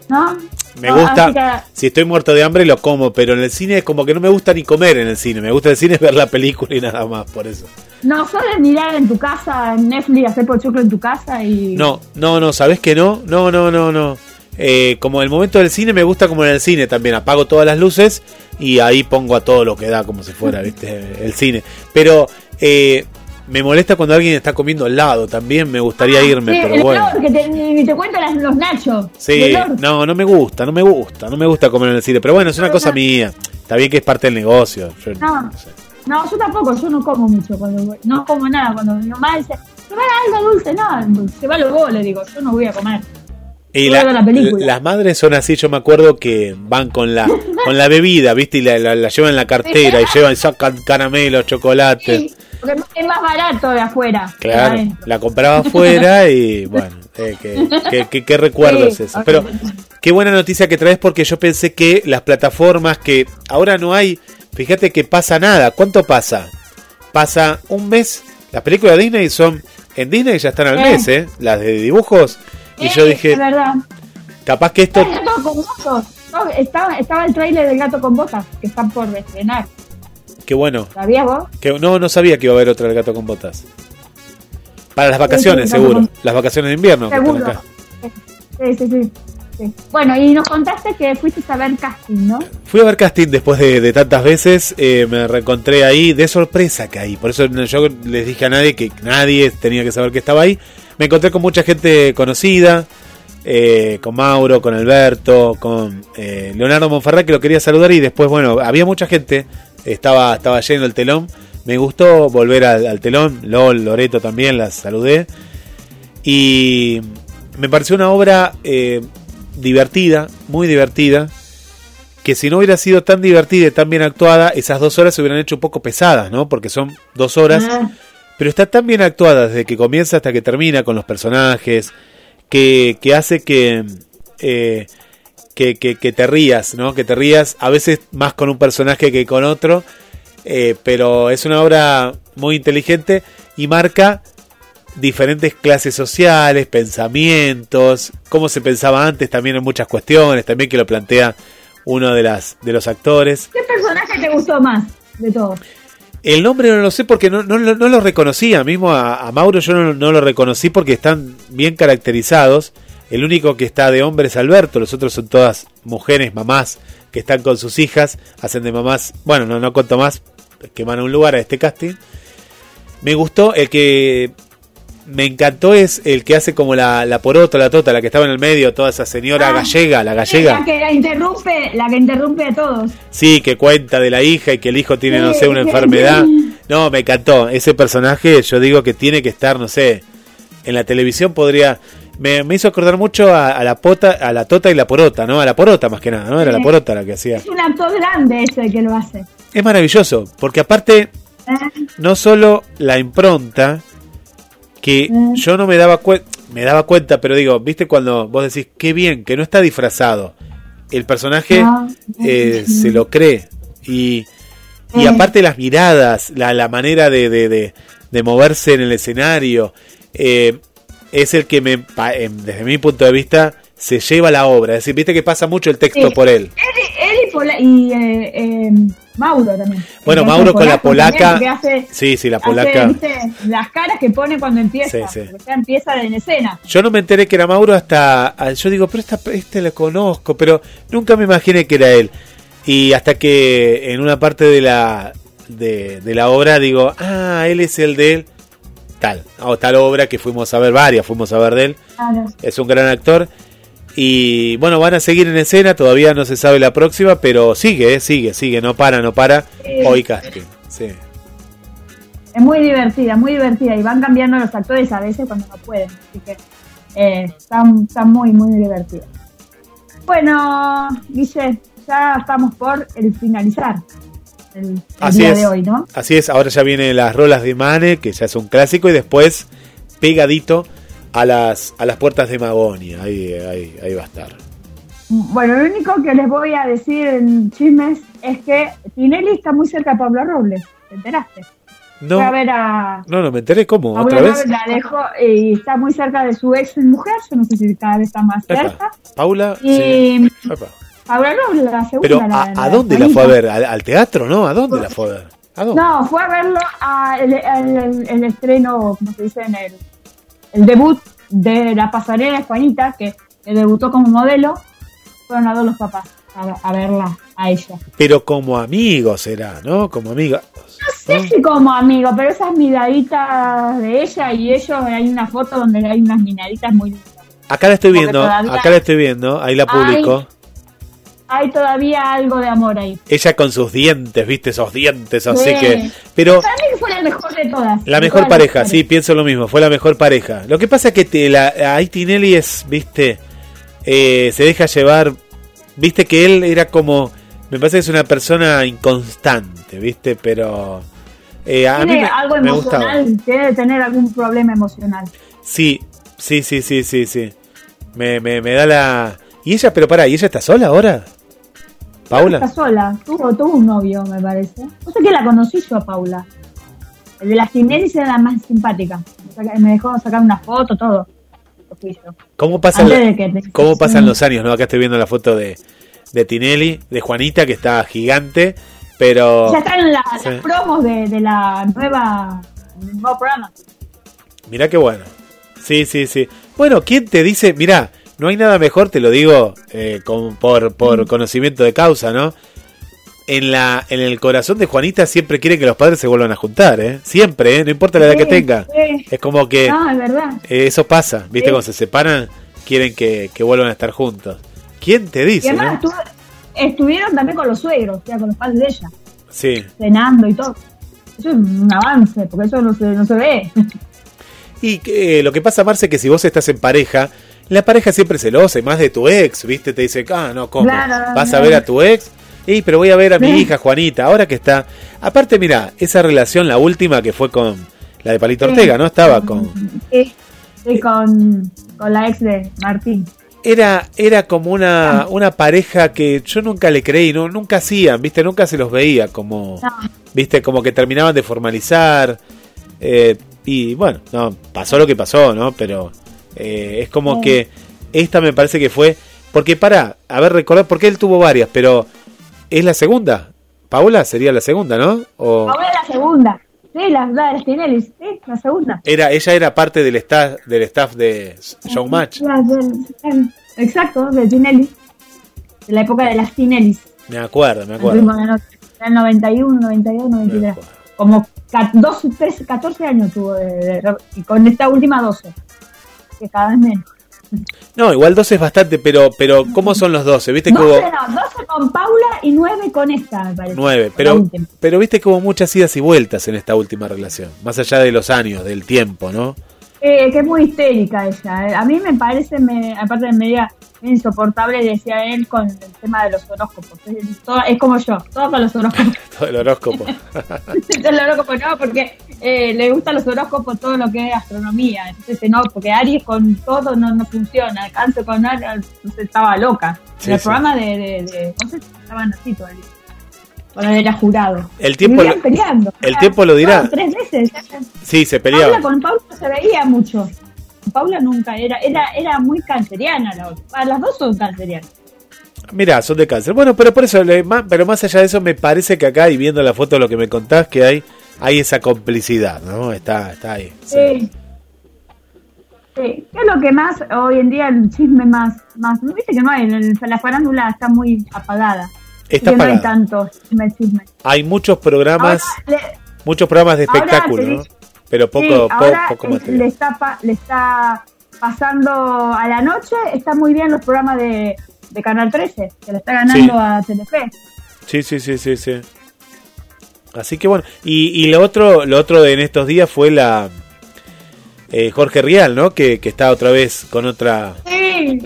S3: ¿No?
S2: Me
S3: No,
S2: gusta,
S3: que-
S2: si estoy muerto de hambre lo como, pero en el cine es como que no me gusta ni comer en el cine, me gusta el cine es ver la película y nada más, por eso.
S3: No, sueles mirar en tu casa, en Netflix, hacer pochoclo en tu casa y...
S2: No, no, no, ¿sabes que no? No, no, no, no. Eh, como el momento del cine me gusta como en el cine también, apago todas las luces y ahí pongo a todo lo que da como si fuera, viste, el cine. Pero eh, me molesta cuando alguien está comiendo al lado, también me gustaría irme,
S3: Sí,
S2: pero
S3: el
S2: bueno.
S3: olor, que te, ni te cuentan las- los nachos.
S2: Sí, no, no me gusta, no me gusta, no me gusta comer en el cine, pero bueno, es una cosa mía. Está bien que es parte del negocio. yo
S3: No.
S2: no sé.
S3: No, yo tampoco, yo no como mucho cuando voy. No como nada. Cuando mi mamá dice, se va algo dulce, no, se va lo vos, le digo, yo no voy a comer.
S2: Y
S3: la
S2: las madres son así, yo me acuerdo que van con la con la bebida, ¿viste? Y la, la- la llevan en la cartera y llevan, sacan caramelos, chocolates.
S3: Sí, porque es más barato de afuera.
S2: Claro, la compraba afuera y bueno, eh, qué, qué- qué- qué recuerdos
S3: Sí,
S2: eso. Pero qué buena noticia que traes porque yo pensé que las plataformas que ahora no hay, fíjate que pasa nada. ¿Cuánto pasa? Pasa un mes. Las películas de Disney son en Disney ya están al
S3: Eh.
S2: mes, ¿eh? Las de dibujos. Y
S3: Eh,
S2: yo dije,
S3: Es verdad.
S2: capaz que esto
S3: estaba, estaba el trailer del gato con botas que están por estrenar.
S2: Qué bueno.
S3: ¿Sabías vos?
S2: Que, no, no sabía que iba a haber otro El gato con botas. Para las vacaciones,
S3: Sí, sí,
S2: seguro.
S3: con-
S2: Las vacaciones de invierno. que están
S3: Seguro.
S2: acá.
S3: Sí, sí, sí, sí. Bueno, y nos contaste que fuiste a ver casting, ¿no?
S2: Fui a ver casting después de, de tantas veces. eh, me reencontré ahí de sorpresa caí. Por eso yo les dije a nadie que nadie tenía que saber que estaba ahí. Me encontré con mucha gente conocida. eh, con Mauro, con Alberto, con eh, Leonardo Monfarrá que lo quería saludar y después, bueno, había mucha gente, estaba, estaba lleno el telón, me gustó volver al, al telón, LOL, Loreto también, las saludé. Y me pareció una obra eh, divertida, muy divertida, que si no hubiera sido tan divertida y tan bien actuada, esas dos horas se hubieran hecho un poco pesadas, ¿no? Porque son dos horas,
S3: Ah,
S2: pero está tan bien actuada desde que comienza hasta que termina con los personajes, que, que hace que, eh, que, que, que te rías, ¿no? Que te rías a veces más con un personaje que con otro, eh, pero es una obra muy inteligente y marca diferentes clases sociales, pensamientos, cómo se pensaba antes también en muchas cuestiones, también que lo plantea uno de las de los actores.
S3: ¿Qué personaje te gustó más de todos?
S2: El nombre no lo sé porque no, no, lo- no lo reconocía, mismo a, a Mauro yo no, no lo reconocí porque están bien caracterizados. El único que está de hombre es Alberto, los otros son todas mujeres, mamás, que están con sus hijas, hacen de mamás, bueno, no, no cuento más, que van a un lugar a este casting. Me gustó, el que me encantó es el que hace como la, la porota, la tota, la que estaba en el medio, toda esa señora
S3: Ah,
S2: gallega, la gallega.
S3: La que la interrumpe, la que interrumpe a todos.
S2: Sí, que cuenta de la hija y que el hijo tiene, no sé, una
S3: sí,
S2: enfermedad.
S3: sí.
S2: No, me encantó. Ese personaje, yo digo que tiene que estar, no sé, en la televisión podría... Me, me hizo acordar mucho a, a la pota, a la tota y la porota, ¿no? A la porota más que nada, ¿no? Era la porota la que hacía.
S3: Es un actor grande ese que lo hace.
S2: Es maravilloso, porque aparte,
S3: ¿Eh?
S2: no solo la impronta, que
S3: Mm.
S2: yo no me daba cuenta, me daba cuenta, pero digo, viste cuando vos decís, qué bien, que no está disfrazado. El personaje
S3: No.
S2: eh, se lo cree. Y, y
S3: Eh.
S2: aparte las miradas, la, la manera de, de, de- de moverse en el escenario, eh, es el que me, em, desde mi punto de vista, se lleva la obra. Es decir, viste que pasa mucho el texto
S3: Sí.
S2: por él.
S3: Él, él y, Pola- y eh, eh, Mauro también.
S2: Bueno, Mauro con la polaca.
S3: también, que hace-
S2: Sí, sí, la
S3: hace,
S2: polaca.
S3: ¿viste? las caras que pone cuando empieza.
S2: Sí,
S3: ya empieza en escena.
S2: Yo no me enteré que era Mauro hasta. ah, Yo digo, pero esta, este lo conozco, pero nunca me imaginé que era él. Y hasta que en una parte de la, de, de la obra digo, ah, él es el de él. Tal, o tal obra que fuimos a ver, varias fuimos a ver de él.
S3: Claro.
S2: Es un gran actor. Y bueno, van a seguir en escena, todavía no se sabe la próxima, pero sigue, eh, sigue, sigue, no para, no para.
S3: Sí.
S2: Hoy casting, sí.
S3: Es muy divertida, muy divertida. Y van cambiando los actores a veces cuando no pueden. Así que eh, están, están muy, muy divertidas. Bueno, Guille, ya estamos por el finalizar el,
S2: Así
S3: día
S2: es.
S3: de hoy, ¿no?
S2: Así es, ahora ya vienen las rolas de Mane, que ya es un clásico, y después pegadito a las, a las puertas de Magonia. Ahí, ahí, ahí va a estar.
S3: Bueno, lo único que les voy a decir en chismes es que Tinelli está muy cerca de Pablo Robles. ¿Te enteraste?
S2: No,
S3: Fue a ver a...
S2: no, no me enteré cómo, otra vez.
S3: La dejó y está muy cerca de su ex mujer. Yo no sé si cada vez está más
S2: Epa,
S3: cerca.
S2: Paula, sí.
S3: Y
S2: Epa.
S3: Ahora no, la segunda.
S2: Pero
S3: la-
S2: ¿a,
S3: la-
S2: a dónde la fue a ver? ¿Al, al teatro, no? ¿A dónde la fue a ver? ¿A dónde?
S3: No, fue a verlo a el, estreno, como se dice, en el, el debut de la pasarela Juanita, que, debutó como modelo. Fueron a dos los papás a, a verla a ella.
S2: Pero como amigos será, ¿no? Como amiga.
S3: No sé si como amigo, pero esas miraditas de ella y ellos, hay una foto donde hay unas miraditas muy lindas.
S2: Acá la estoy
S3: Porque
S2: viendo,
S3: todavía-
S2: acá la estoy viendo, ahí la publico.
S3: Hay todavía algo de amor ahí.
S2: Ella con sus dientes, viste, esos dientes, así
S3: Sí.
S2: que... Pero
S3: Para mí fue la mejor de todas.
S2: la mejor
S3: todas
S2: pareja, sí, pienso lo mismo, fue la mejor pareja. Lo que pasa es que te, la, ahí Tinelli es, viste, eh, se deja llevar, viste que él era como... Me parece que es una persona inconstante, viste, pero... eh, a mí
S3: Tiene
S2: me,
S3: algo
S2: me gustaba.
S3: emocional, debe tener algún problema emocional.
S2: Sí, sí, sí, sí, sí, sí. Me, me, me da la... ¿Y ella, pero pará, ¿y ella está sola ahora?
S3: Está
S2: ¿Paula?
S3: sola, tuvo, tuvo un novio, me parece. No sé que la conocí yo a Paula. El de las Tinelli era la más simpática. Me dejó sacar una foto, todo.
S2: ¿Cómo pasan,
S3: te-
S2: cómo pasan los años? no Acá estoy viendo la foto de, de Tinelli, de Juanita, que está gigante, pero...
S3: Ya están la-
S2: Sí.
S3: las promos de, de la nueva del nuevo programa.
S2: Mirá qué bueno. Sí, sí, sí. Bueno, ¿quién te dice? Mirá, no hay nada mejor, te lo digo eh, con- por, por conocimiento de causa, ¿no? En, la, en el corazón de Juanita siempre quiere que los padres se vuelvan a juntar, ¿eh? Siempre, ¿eh? No importa la edad que tenga.
S3: sí.
S2: Es como que
S3: No, es verdad.
S2: eh, eso pasa, ¿viste?
S3: Sí.
S2: Cuando se separan, quieren que, que vuelvan a estar juntos. ¿Quién te
S3: Y
S2: dice?
S3: además
S2: no?
S3: estuvo- estuvieron también con los suegros, o sea, con los padres de ella,
S2: Sí.
S3: cenando y todo. Eso es un avance, porque eso no se, no se ve.
S2: Y que, eh, lo que pasa, Marce, que si vos estás en pareja, la pareja siempre celosa, y más de tu ex, ¿viste? Te dice, ah, no, ¿cómo?
S3: Claro,
S2: ¿Vas a ver a tu ex? Y pero voy a ver a mi
S3: Sí.
S2: hija Juanita, ahora que está. Aparte, mira, esa relación, la última que fue con la de Palito
S3: Sí.
S2: Ortega, ¿no? Estaba con.
S3: Sí, sí, con, con la ex de Martín.
S2: Era, era como una,
S3: Ah.
S2: una pareja que yo nunca le creí, no, nunca hacían, ¿viste? Nunca se los veía como.
S3: No,
S2: ¿Viste? Como que terminaban de formalizar. eh, y bueno, no, pasó lo que pasó, ¿no? Pero eh, es como
S3: Sí.
S2: que esta me parece que fue. Porque para, a ver, recordar, porque él tuvo varias, pero es la segunda. Paula sería la segunda, ¿no? O
S3: ahora la segunda. Sí, la, la de las Tinelli, sí, la segunda.
S2: era, ella era parte del staff, del staff de Showmatch.
S3: Exacto, de Tinelli. De la época de las Tinellis.
S2: Me acuerdo, me
S3: El
S2: acuerdo.
S3: el 91, 92,
S2: Me
S3: 93.
S2: acuerdo.
S3: Como ca- 12, 13, 14 años tuvo de, de- y con esta última 12. Que cada vez menos.
S2: No, igual 12 es bastante, pero, pero ¿cómo son los 12? ¿Viste que hubo
S3: 12 no, 12 con Paula y 9 con esta, me parece.
S2: 9?
S3: La
S2: Pero, pero viste que hubo muchas idas y vueltas en esta última relación. Más allá de los años, del tiempo, ¿no?
S3: Eh, que es muy histérica ella. eh. A mí me parece, me, aparte de media insoportable, decía él con el tema de los horóscopos. Es, todo- es como yo, todo con los horóscopos.
S2: Todo el horóscopo.
S3: el horóscopo no, porque eh, le gustan los horóscopos todo lo que es astronomía. Entonces, no, porque Aries con todo no, no funciona. Cáncer con Aries, entonces estaba loca.
S2: Sí,
S3: en el
S2: sí.
S3: programa de, de, de sé, estaban así todo el día. Cuando era jurado.
S2: El tiempo lo-
S3: peleando.
S2: el tiempo lo dirá.
S3: No, tres veces.
S2: Sí, se
S3: Paula
S2: peleaban.
S3: con Paula se veía mucho. Paula nunca era, era, era muy canceriana la otra. Ah, las dos son cancerianas.
S2: Mirá, son de cáncer. Bueno, pero por eso, pero más allá de eso, me parece que acá, y viendo la foto, lo que me contás, que hay hay esa complicidad, ¿no? Está, está ahí. sí.
S3: Sí. Sí. ¿Qué es lo que más hoy en día el chisme más, más, viste que no hay, el- la farándula está muy apagada.
S2: Está
S3: no hay
S2: apagada.
S3: tanto chisme, chisme.
S2: Hay muchos programas,
S3: Ahora,
S2: muchos programas de espectáculo, Pero poco,
S3: sí,
S2: po-
S3: ahora
S2: poco
S3: es- le,
S2: material.
S3: está, pa- le está pasando a la noche, está muy bien los programas de, de Canal 13, que le está ganando
S2: Sí.
S3: a Telefe.
S2: Sí, sí, sí, sí, sí. Así que bueno, y, y lo otro, lo otro de en estos días fue la eh, Jorge Rial, ¿no? Que, que está otra vez con otra.
S3: Sí,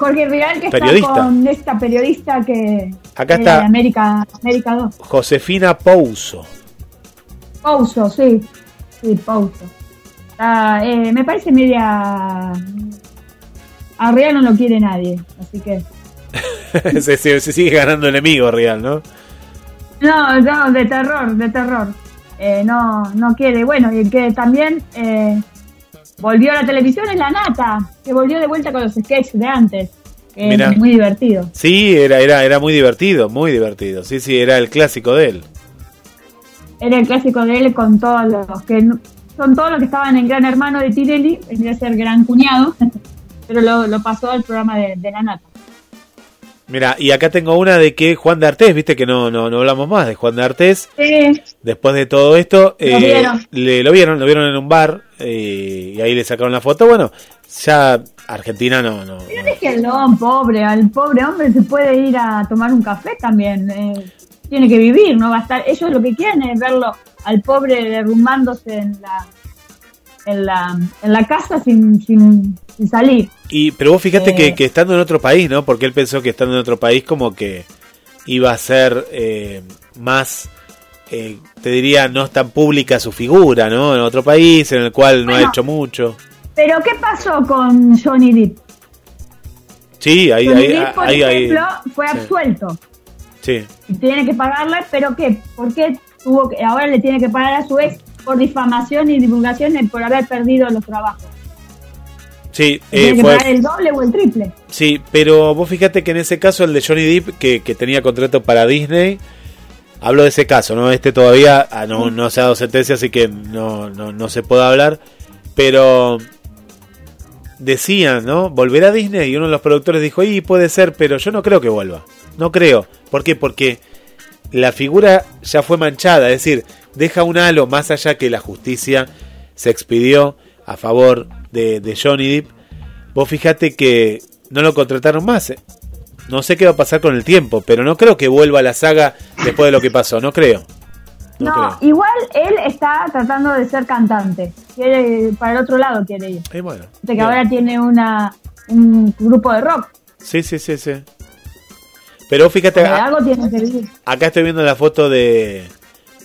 S3: Jorge Real que
S2: Periodista.
S3: está con esta periodista que
S2: Acá está.
S3: de América, América 2.
S2: Josefina Pouso.
S3: Pouso, sí. Sí, Pouso. Eh, me parece media... A Real no lo quiere nadie, así que...
S2: se, se- se sigue ganando enemigo Rial, ¿no?
S3: No, no, de terror, de terror. eh, no, no quiere. Bueno, y que también eh, volvió a la televisión es la Nata, que volvió de vuelta con los sketches de antes. que
S2: Mirá.
S3: es muy divertido.
S2: Sí, era, era, era muy divertido, muy divertido. Sí, sí, era el clásico de él.
S3: Era el clásico de él con todos los que son todos los que estaban en Gran Hermano de Tirelli, vendría a ser Gran Cuñado, pero lo, lo pasó al programa de, de la Nata.
S2: Mira, y acá tengo una de que Juan de Artés, viste que no, no, no hablamos más de Juan de Artés.
S3: Sí,
S2: Después de todo esto, eh,
S3: vieron.
S2: le, lo vieron, lo vieron en un bar eh, y ahí le sacaron la foto. Bueno, ya Argentina no, no,
S3: pero
S2: no.
S3: déjenlo, pobre, al pobre hombre se puede ir a tomar un café también. eh, tiene que vivir, no va a estar. Ellos lo que quieren es verlo al pobre derrumbándose en la en la, en la casa sin, sin, sin salir.
S2: Y, pero vos fíjate
S3: Eh.
S2: que, que estando en otro país, ¿no? Porque él pensó que estando en otro país como que iba a ser eh, más, eh, te diría, no tan pública su figura, ¿no? En otro país en el cual no ha hecho mucho.
S3: Pero ¿qué pasó con Johnny Depp?
S2: Sí, ahí,
S3: Johnny
S2: ahí,
S3: Depp, por
S2: ahí, ahí-
S3: ejemplo, fue
S2: sí.
S3: absuelto.
S2: Sí.
S3: y tiene que pagarle, pero ¿qué? ¿Por qué tuvo que, ahora le tiene que pagar a su ex por difamación y divulgación y por haber perdido los trabajos?
S2: Sí,
S3: ¿Le tiene
S2: eh, fue,
S3: el doble o el triple?
S2: sí, pero vos fíjate que en ese caso el de Johnny Depp, que, que tenía contrato para Disney, hablo de ese caso, ¿no? Este todavía ah, no, no se ha dado sentencia, así que no, no, no se puede hablar, pero decían, ¿no? Volverá a Disney y uno de los productores dijo, y puede ser, pero yo no creo que vuelva. No creo. ¿Por qué? Porque la figura ya fue manchada, es decir, deja un halo más allá que la justicia se expidió a favor de, de Johnny Depp. Vos fíjate que no lo contrataron más. eh. No sé qué va a pasar con el tiempo, pero no creo que vuelva a la saga después de lo que pasó, no creo. No,
S3: igual él está tratando de ser cantante. Quiere, para el otro lado quiere ir.
S2: Y bueno,
S3: Viste que
S2: bien.
S3: ahora tiene una, un grupo de rock.
S2: Sí, sí, sí, sí. Pero fíjate,
S3: De
S2: a-
S3: algo tiene que vivir.
S2: acá estoy viendo la foto de,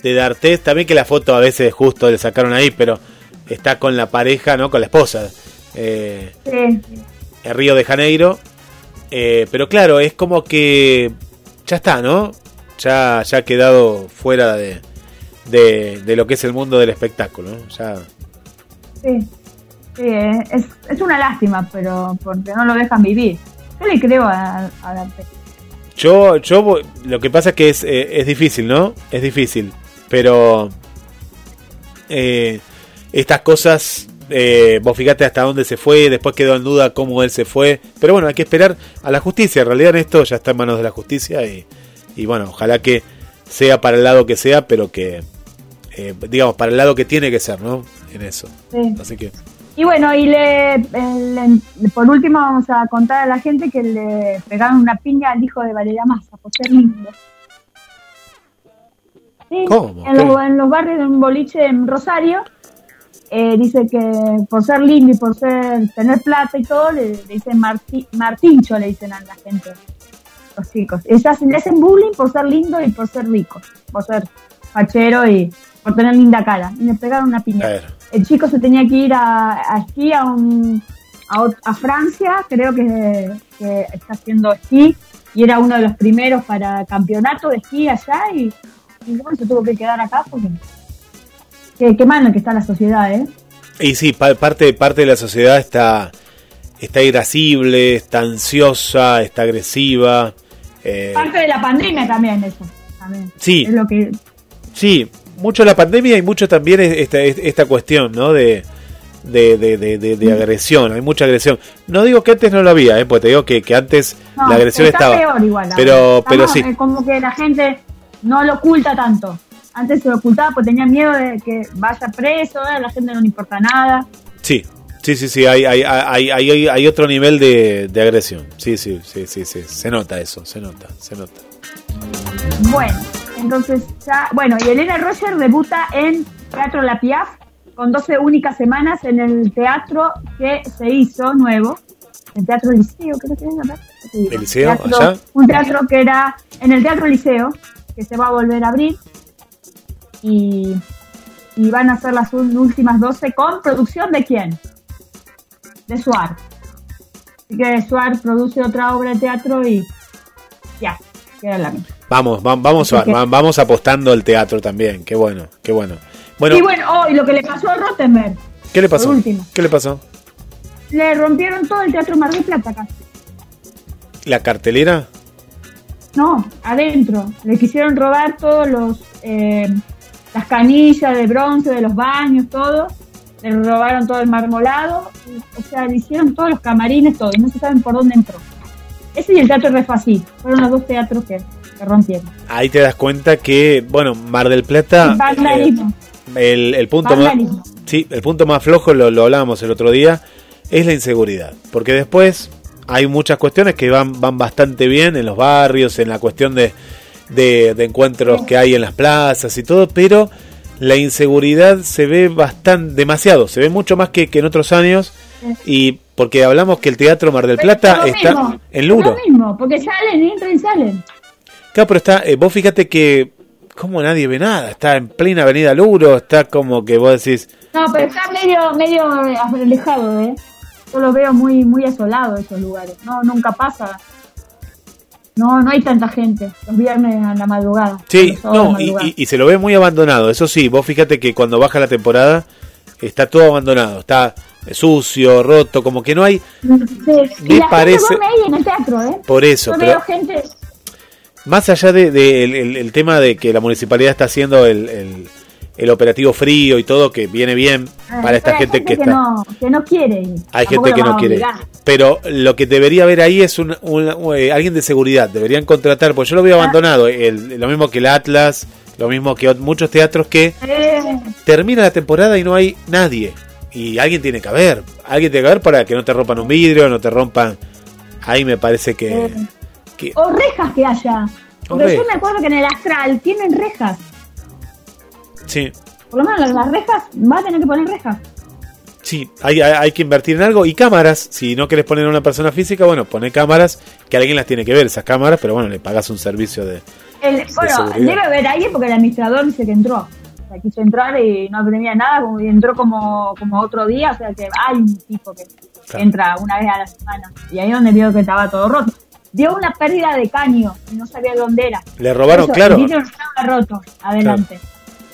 S2: de D'Artés. También que la foto a veces justo le sacaron ahí, pero está con la pareja, ¿no? Con la esposa. Eh,
S3: Sí.
S2: en Río de Janeiro. Eh, pero claro, es como que ya está, ¿no? Ya, ya ha quedado fuera de, de, de lo que es el mundo del espectáculo. ¿no? Ya,
S3: Sí, sí, es, es una lástima, pero porque no lo dejan vivir. Yo le creo a, a.
S2: Yo, yo, voy- lo que pasa es que es, eh, es difícil, ¿no? Es difícil. Pero eh, estas cosas, eh, vos fíjate hasta dónde se fue, después quedó en duda cómo él se fue. Pero bueno, hay que esperar a la justicia. En realidad esto ya está en manos de la justicia y, y bueno, ojalá que sea para el lado que sea, pero que, eh, digamos, para el lado que tiene que ser, ¿no? En eso.
S3: Sí.
S2: Así que,
S3: Y bueno, y le, le- por último vamos a contar a la gente que le pegaron una piña al hijo de Valeria Massa por ser lindo. Sí,
S2: ¿Cómo?
S3: En, los,
S2: ¿Qué?
S3: en los barrios de un boliche en Rosario, eh, dice que por ser lindo y por ser tener plata y todo, le, le dicen Marti- Martincho, le dicen a la gente, los chicos. Hacen, le hacen bullying por ser lindo y por ser rico, por ser fachero y por tener linda cara. Y le pegaron una piña
S2: a ver.
S3: El chico se tenía que ir a, a esquí a, un, a, a Francia, creo que, que está haciendo esquí, y era uno de los primeros para campeonato de esquí allá, y, y bueno, se tuvo que quedar acá porque... Qué, qué mal que está la sociedad, ¿eh?
S2: Y sí, pa- parte, parte de la sociedad está, está irascible, está ansiosa, está agresiva. eh,
S3: Parte de la pandemia también eso. También.
S2: Sí.
S3: Es lo que...
S2: sí, mucho la pandemia y mucho también es esta, es- esta cuestión, ¿no? De, de, de, de, agresión, hay mucha agresión. No digo que antes no lo había, ¿eh? Porque te digo que, que antes
S3: no,
S2: la agresión
S3: está
S2: estaba.
S3: peor igual.
S2: pero, pero sí.
S3: eh, como que la gente no lo oculta tanto. Antes se lo ocultaba porque tenía miedo de que vaya preso, ahora a la gente no le importa nada.
S2: Sí, sí, sí, sí, hay, hay, hay, hay, hay- hay otro nivel de, de agresión. Sí, sí, sí, sí, sí, se nota eso, se nota, se nota.
S3: Bueno, entonces ya, bueno, y Elena Roger debuta en Teatro La Piaf con 12 únicas semanas en el teatro que se hizo nuevo, el Teatro Liceo, creo que es, ¿verdad? ¿Qué te digo?
S2: ¿El Liceo,
S3: Teatro-
S2: allá?
S3: Un teatro que era en el Teatro Liceo, que se va a volver a abrir, y, y van a ser las últimas 12 con producción de quién? De Suar. Así que Suar produce otra obra de teatro y ya, queda la misma.
S2: Vamos, va- vamos,
S3: Así que-
S2: va- vamos apostando al teatro también, qué bueno, qué bueno. Bueno,
S3: y bueno, oh, y lo que le pasó a Rottenberg.
S2: ¿qué le pasó? ¿Qué le pasó?
S3: Le rompieron todo el Teatro Mar del Plata casi.
S2: ¿La cartelera?
S3: No, adentro. Le quisieron robar todos los eh, las canillas de bronce de los baños, todo. Le robaron todo el marmolado. O sea, le hicieron todos los camarines, todo. Y no se saben por dónde entró. Ese y el Teatro Refasí. Fueron los dos teatros que, rompieron.
S2: Ahí te das cuenta que, bueno, Mar del Plata... Eh, el, el punto más, sí, el punto más flojo, lo, lo hablábamos el otro día, es la inseguridad. Porque después hay muchas cuestiones que van, van bastante bien en los barrios, en la cuestión de, de, de encuentros que hay en las plazas y todo, pero la inseguridad se ve bastante, demasiado, se ve mucho más que, que en otros años. Y porque hablamos que el Teatro Mar del Plata está
S3: mismo,
S2: en Luro.
S3: Lo mismo, porque salen, entran y salen.
S2: Claro, pero está, eh, vos fíjate que como nadie ve nada, está en plena avenida Luro, está como que vos decís,
S3: No, pero está medio, medio alejado, ¿eh? Yo lo veo muy, muy asolado esos lugares. No, nunca pasa. No, no hay tanta gente. Los viernes a la madrugada.
S2: sí, no, y,
S3: madrugada.
S2: y- y se lo ve muy abandonado, eso sí, vos fíjate que cuando baja la temporada está todo abandonado, está sucio, roto, como que no hay,
S3: Sí,
S2: me parece-
S3: gente ahí en el teatro, ¿eh?
S2: por eso,
S3: Yo
S2: pero
S3: veo gente...
S2: más allá de, de el, el- el tema de que la municipalidad está haciendo el, el- operativo frío y todo, que viene bien para esta gente que está...
S3: eh, No, que no quiere.
S2: Hay gente que no quiere. Pero lo que debería haber ahí es un, un- eh, alguien de seguridad. Deberían contratar, porque yo lo
S3: Ah.
S2: veo abandonado. El, lo mismo que el Atlas, lo mismo que muchos teatros que
S3: Eh,
S2: termina la temporada y no hay nadie. Y alguien tiene que haber. Alguien tiene que haber para que no te rompan un vidrio, no te rompan. Ahí me parece que.
S3: Eh. O rejas que haya. Porque
S2: O
S3: yo
S2: rejas.
S3: me acuerdo que en el Astral tienen rejas.
S2: sí,
S3: Por lo menos las, rejas, va a tener que poner rejas.
S2: sí. Hay, hay, hay que invertir en algo. Y cámaras. Si no querés poner a una persona física, bueno, pone cámaras. Que alguien las tiene que ver, esas cámaras. Pero bueno, le pagas un servicio de.
S3: El- bueno,
S2: seguridad.
S3: debe haber alguien porque el administrador dice que entró. O sea, quiso entrar y no aprendía nada, como- y entró como, como otro día, o sea que hay un tipo que,
S2: Claro.
S3: entra una vez a la semana. Y ahí donde vio que estaba todo roto. Dio una pérdida de caño y no sabía dónde era.
S2: Le robaron,
S3: Eso,
S2: claro.
S3: El estaba roto, adelante.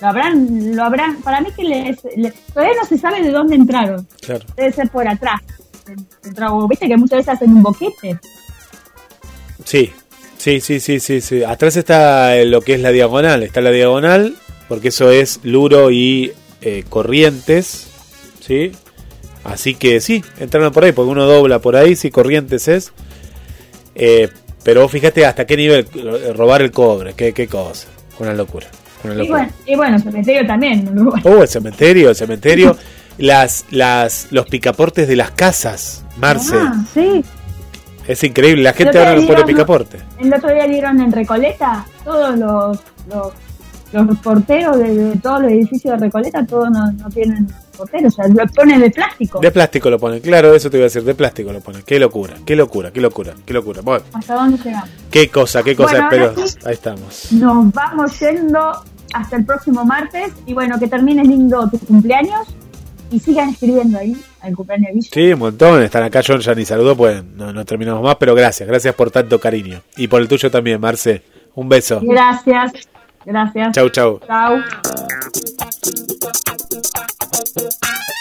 S3: Lo habrán, lo habrán, para mí que les, le- todavía no se sabe de dónde entraron.
S2: Claro.
S3: Debe ser por atrás. Entró- Viste que muchas veces hacen un boquete.
S2: Sí, sí, sí, sí, sí, sí. Atrás está eh, lo que es la diagonal. Está la diagonal, porque eso es Luro y eh, Corrientes, ¿sí? Así que sí, entraron por ahí, porque uno dobla por ahí, sí, Corrientes es. Eh, pero fíjate hasta qué nivel eh, robar el cobre, qué, qué cosa. Una locura. Una
S3: Y
S2: locura.
S3: bueno, y bueno, cementerio también.
S2: Oh, el cementerio, el cementerio. Las, las, los picaportes de las casas, Marce.
S3: Ah, sí.
S2: Es increíble, la gente ahora no pone picaporte.
S3: El otro día dieron en Recoleta, todos los, los, los porteros de, de todos los edificios de Recoleta, todos no, no tienen porteros, o sea, lo ponen de plástico.
S2: De plástico lo ponen, claro, eso te iba a decir, de plástico lo ponen. Qué locura, qué locura, qué locura, qué locura. Bueno,
S3: ¿Hasta dónde llegamos?
S2: qué cosa, qué cosa,
S3: Bueno,
S2: pero
S3: sí.
S2: ahí estamos.
S3: Nos vamos yendo hasta el próximo martes y bueno, que termines lindo tu cumpleaños y sigan escribiendo ahí al cumpleaños de Guille.
S2: Sí, un montón, están acá, John ya ni saludó, pues no, no terminamos más, pero gracias, gracias por tanto cariño. Y por el tuyo también, Marce. Un beso.
S3: Gracias, gracias.
S2: Chau, chau.
S3: Chau.
S1: sister.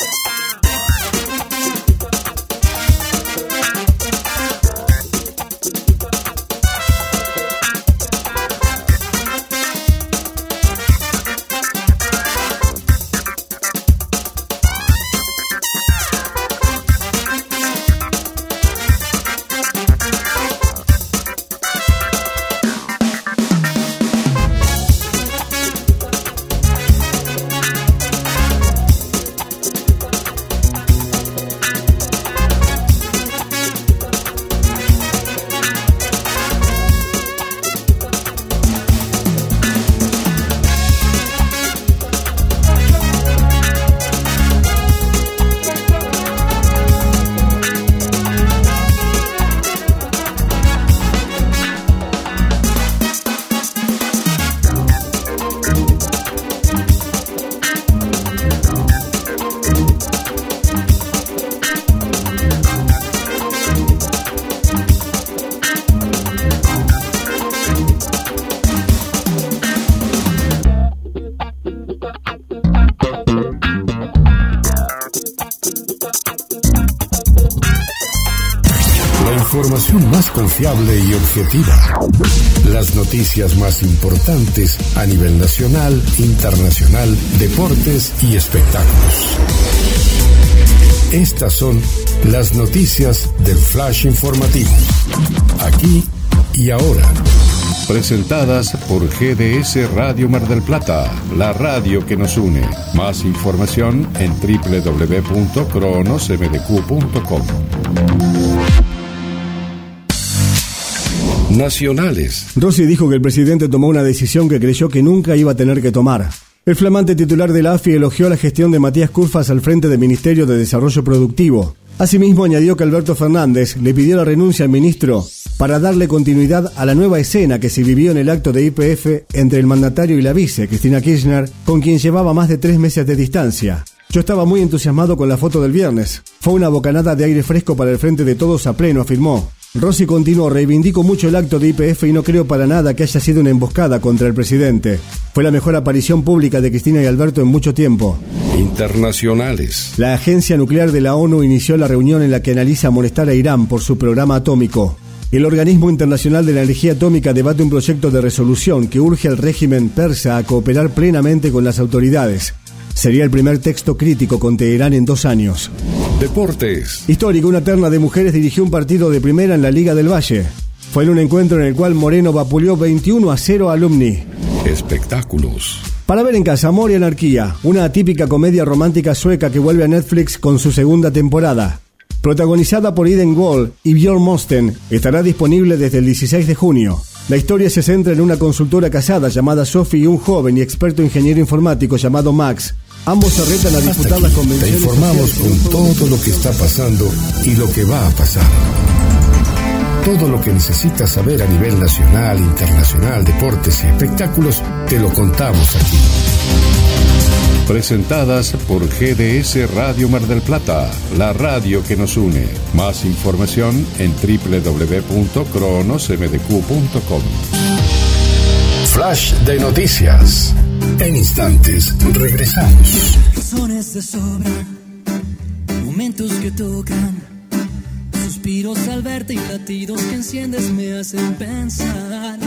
S1: Confiable y objetiva. Las noticias más importantes a nivel nacional, internacional, deportes y espectáculos. Estas son las noticias del Flash Informativo. Aquí y ahora. Presentadas por GDS Radio Mar del Plata, la radio que nos une. Más información en www.cronosmdq.com.
S6: Rossi dijo que el presidente tomó una decisión que creyó que nunca iba a tener que tomar. El flamante titular de la AFI elogió la gestión de Matías Curfas al frente del Ministerio de Desarrollo Productivo. Asimismo, añadió que Alberto Fernández le pidió la renuncia al ministro para darle continuidad a la nueva escena que se vivió en el acto de IPF entre el mandatario y la vice, Cristina Kirchner, con quien llevaba más de tres meses de distancia. Yo estaba muy entusiasmado con la foto del viernes. Fue una bocanada de aire fresco para el frente de todos a pleno, afirmó. Rossi continuó, reivindico mucho el acto de IPF y no creo para nada que haya sido una emboscada contra el presidente. Fue la mejor aparición pública de Cristina y Alberto en mucho tiempo.
S1: Internacionales.
S6: La Agencia Nuclear de la ONU inició la reunión en la que analiza molestar a Irán por su programa atómico. El Organismo Internacional de la Energía Atómica debate un proyecto de resolución que urge al régimen persa a cooperar plenamente con las autoridades. Sería el primer texto crítico con Teherán en dos años.
S1: Deportes.
S6: Histórico, una terna de mujeres dirigió un partido de primera en la Liga del Valle. Fue en un encuentro en el cual Moreno vapuleó 21 a 0 a Alumni.
S1: Espectáculos.
S6: Para ver en casa, Amor y Anarquía, una típica comedia romántica sueca que vuelve a Netflix con su segunda temporada. Protagonizada por Eden Wall y Björn Mosten, estará disponible desde el 16 de junio. La historia se centra en una consultora casada llamada Sophie y un joven y experto ingeniero informático llamado Max. Ambos se retan a disputar las convenciones.
S1: Te informamos con todo lo que está pasando y lo que va a pasar. Todo lo que necesitas saber a nivel nacional, internacional, deportes y espectáculos, te lo contamos aquí. Presentadas por GDS Radio Mar del Plata, la radio que nos une. Más información en www.cronosmdq.com. Flash de noticias. En instantes regresamos.
S5: Razones de sobra, momentos que tocan, suspiros al verte y latidos que enciendes me hacen pensar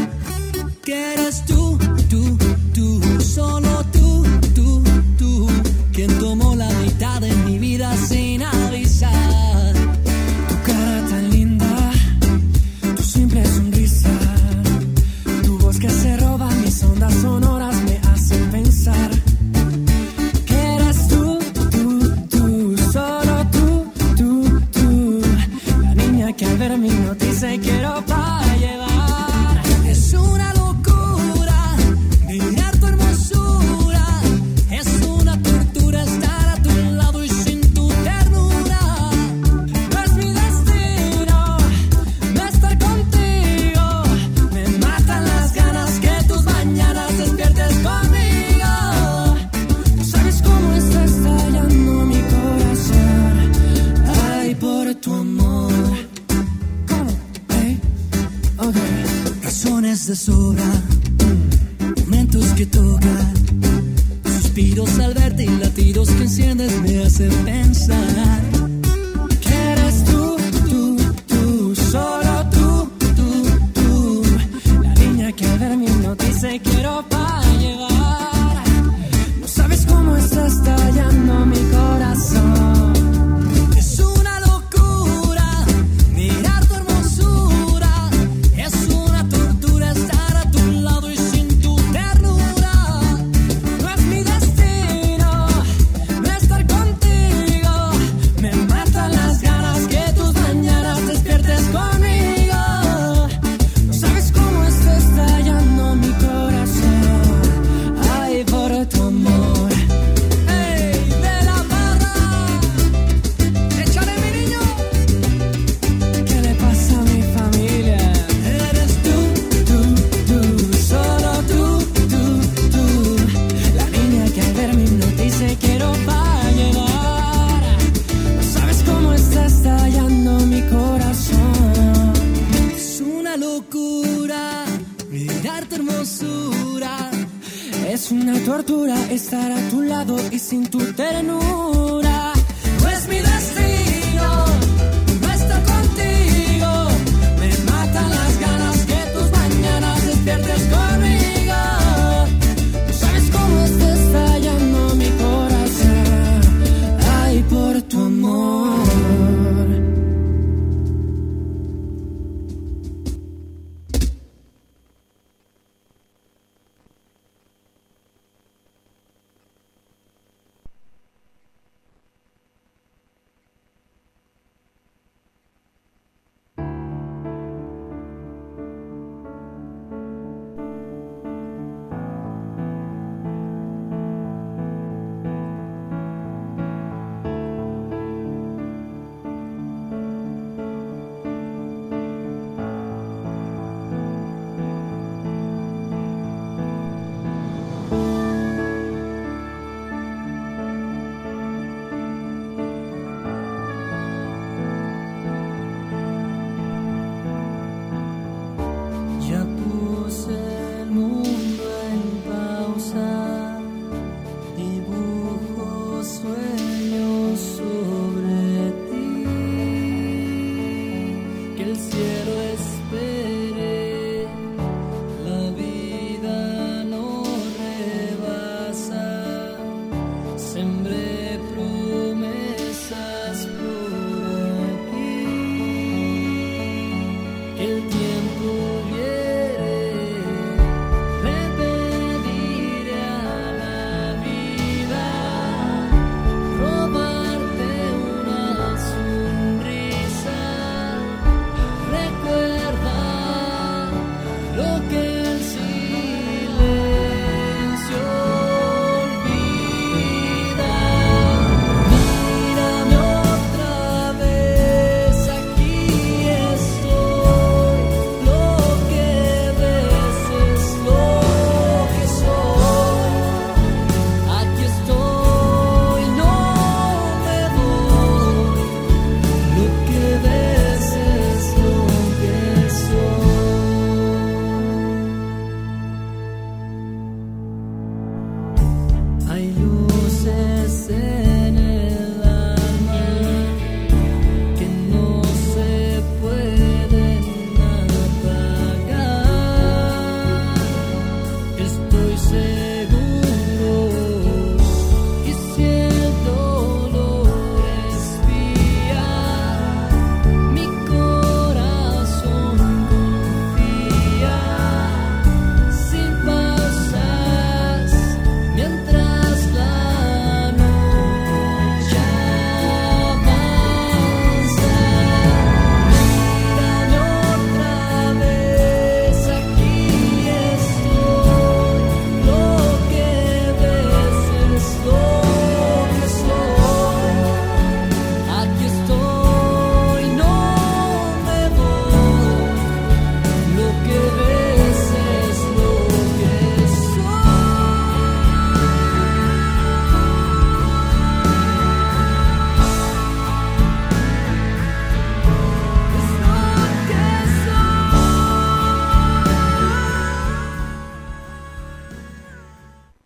S5: que eres tú, tú, tú, solo tú, tú, tú, quien tomó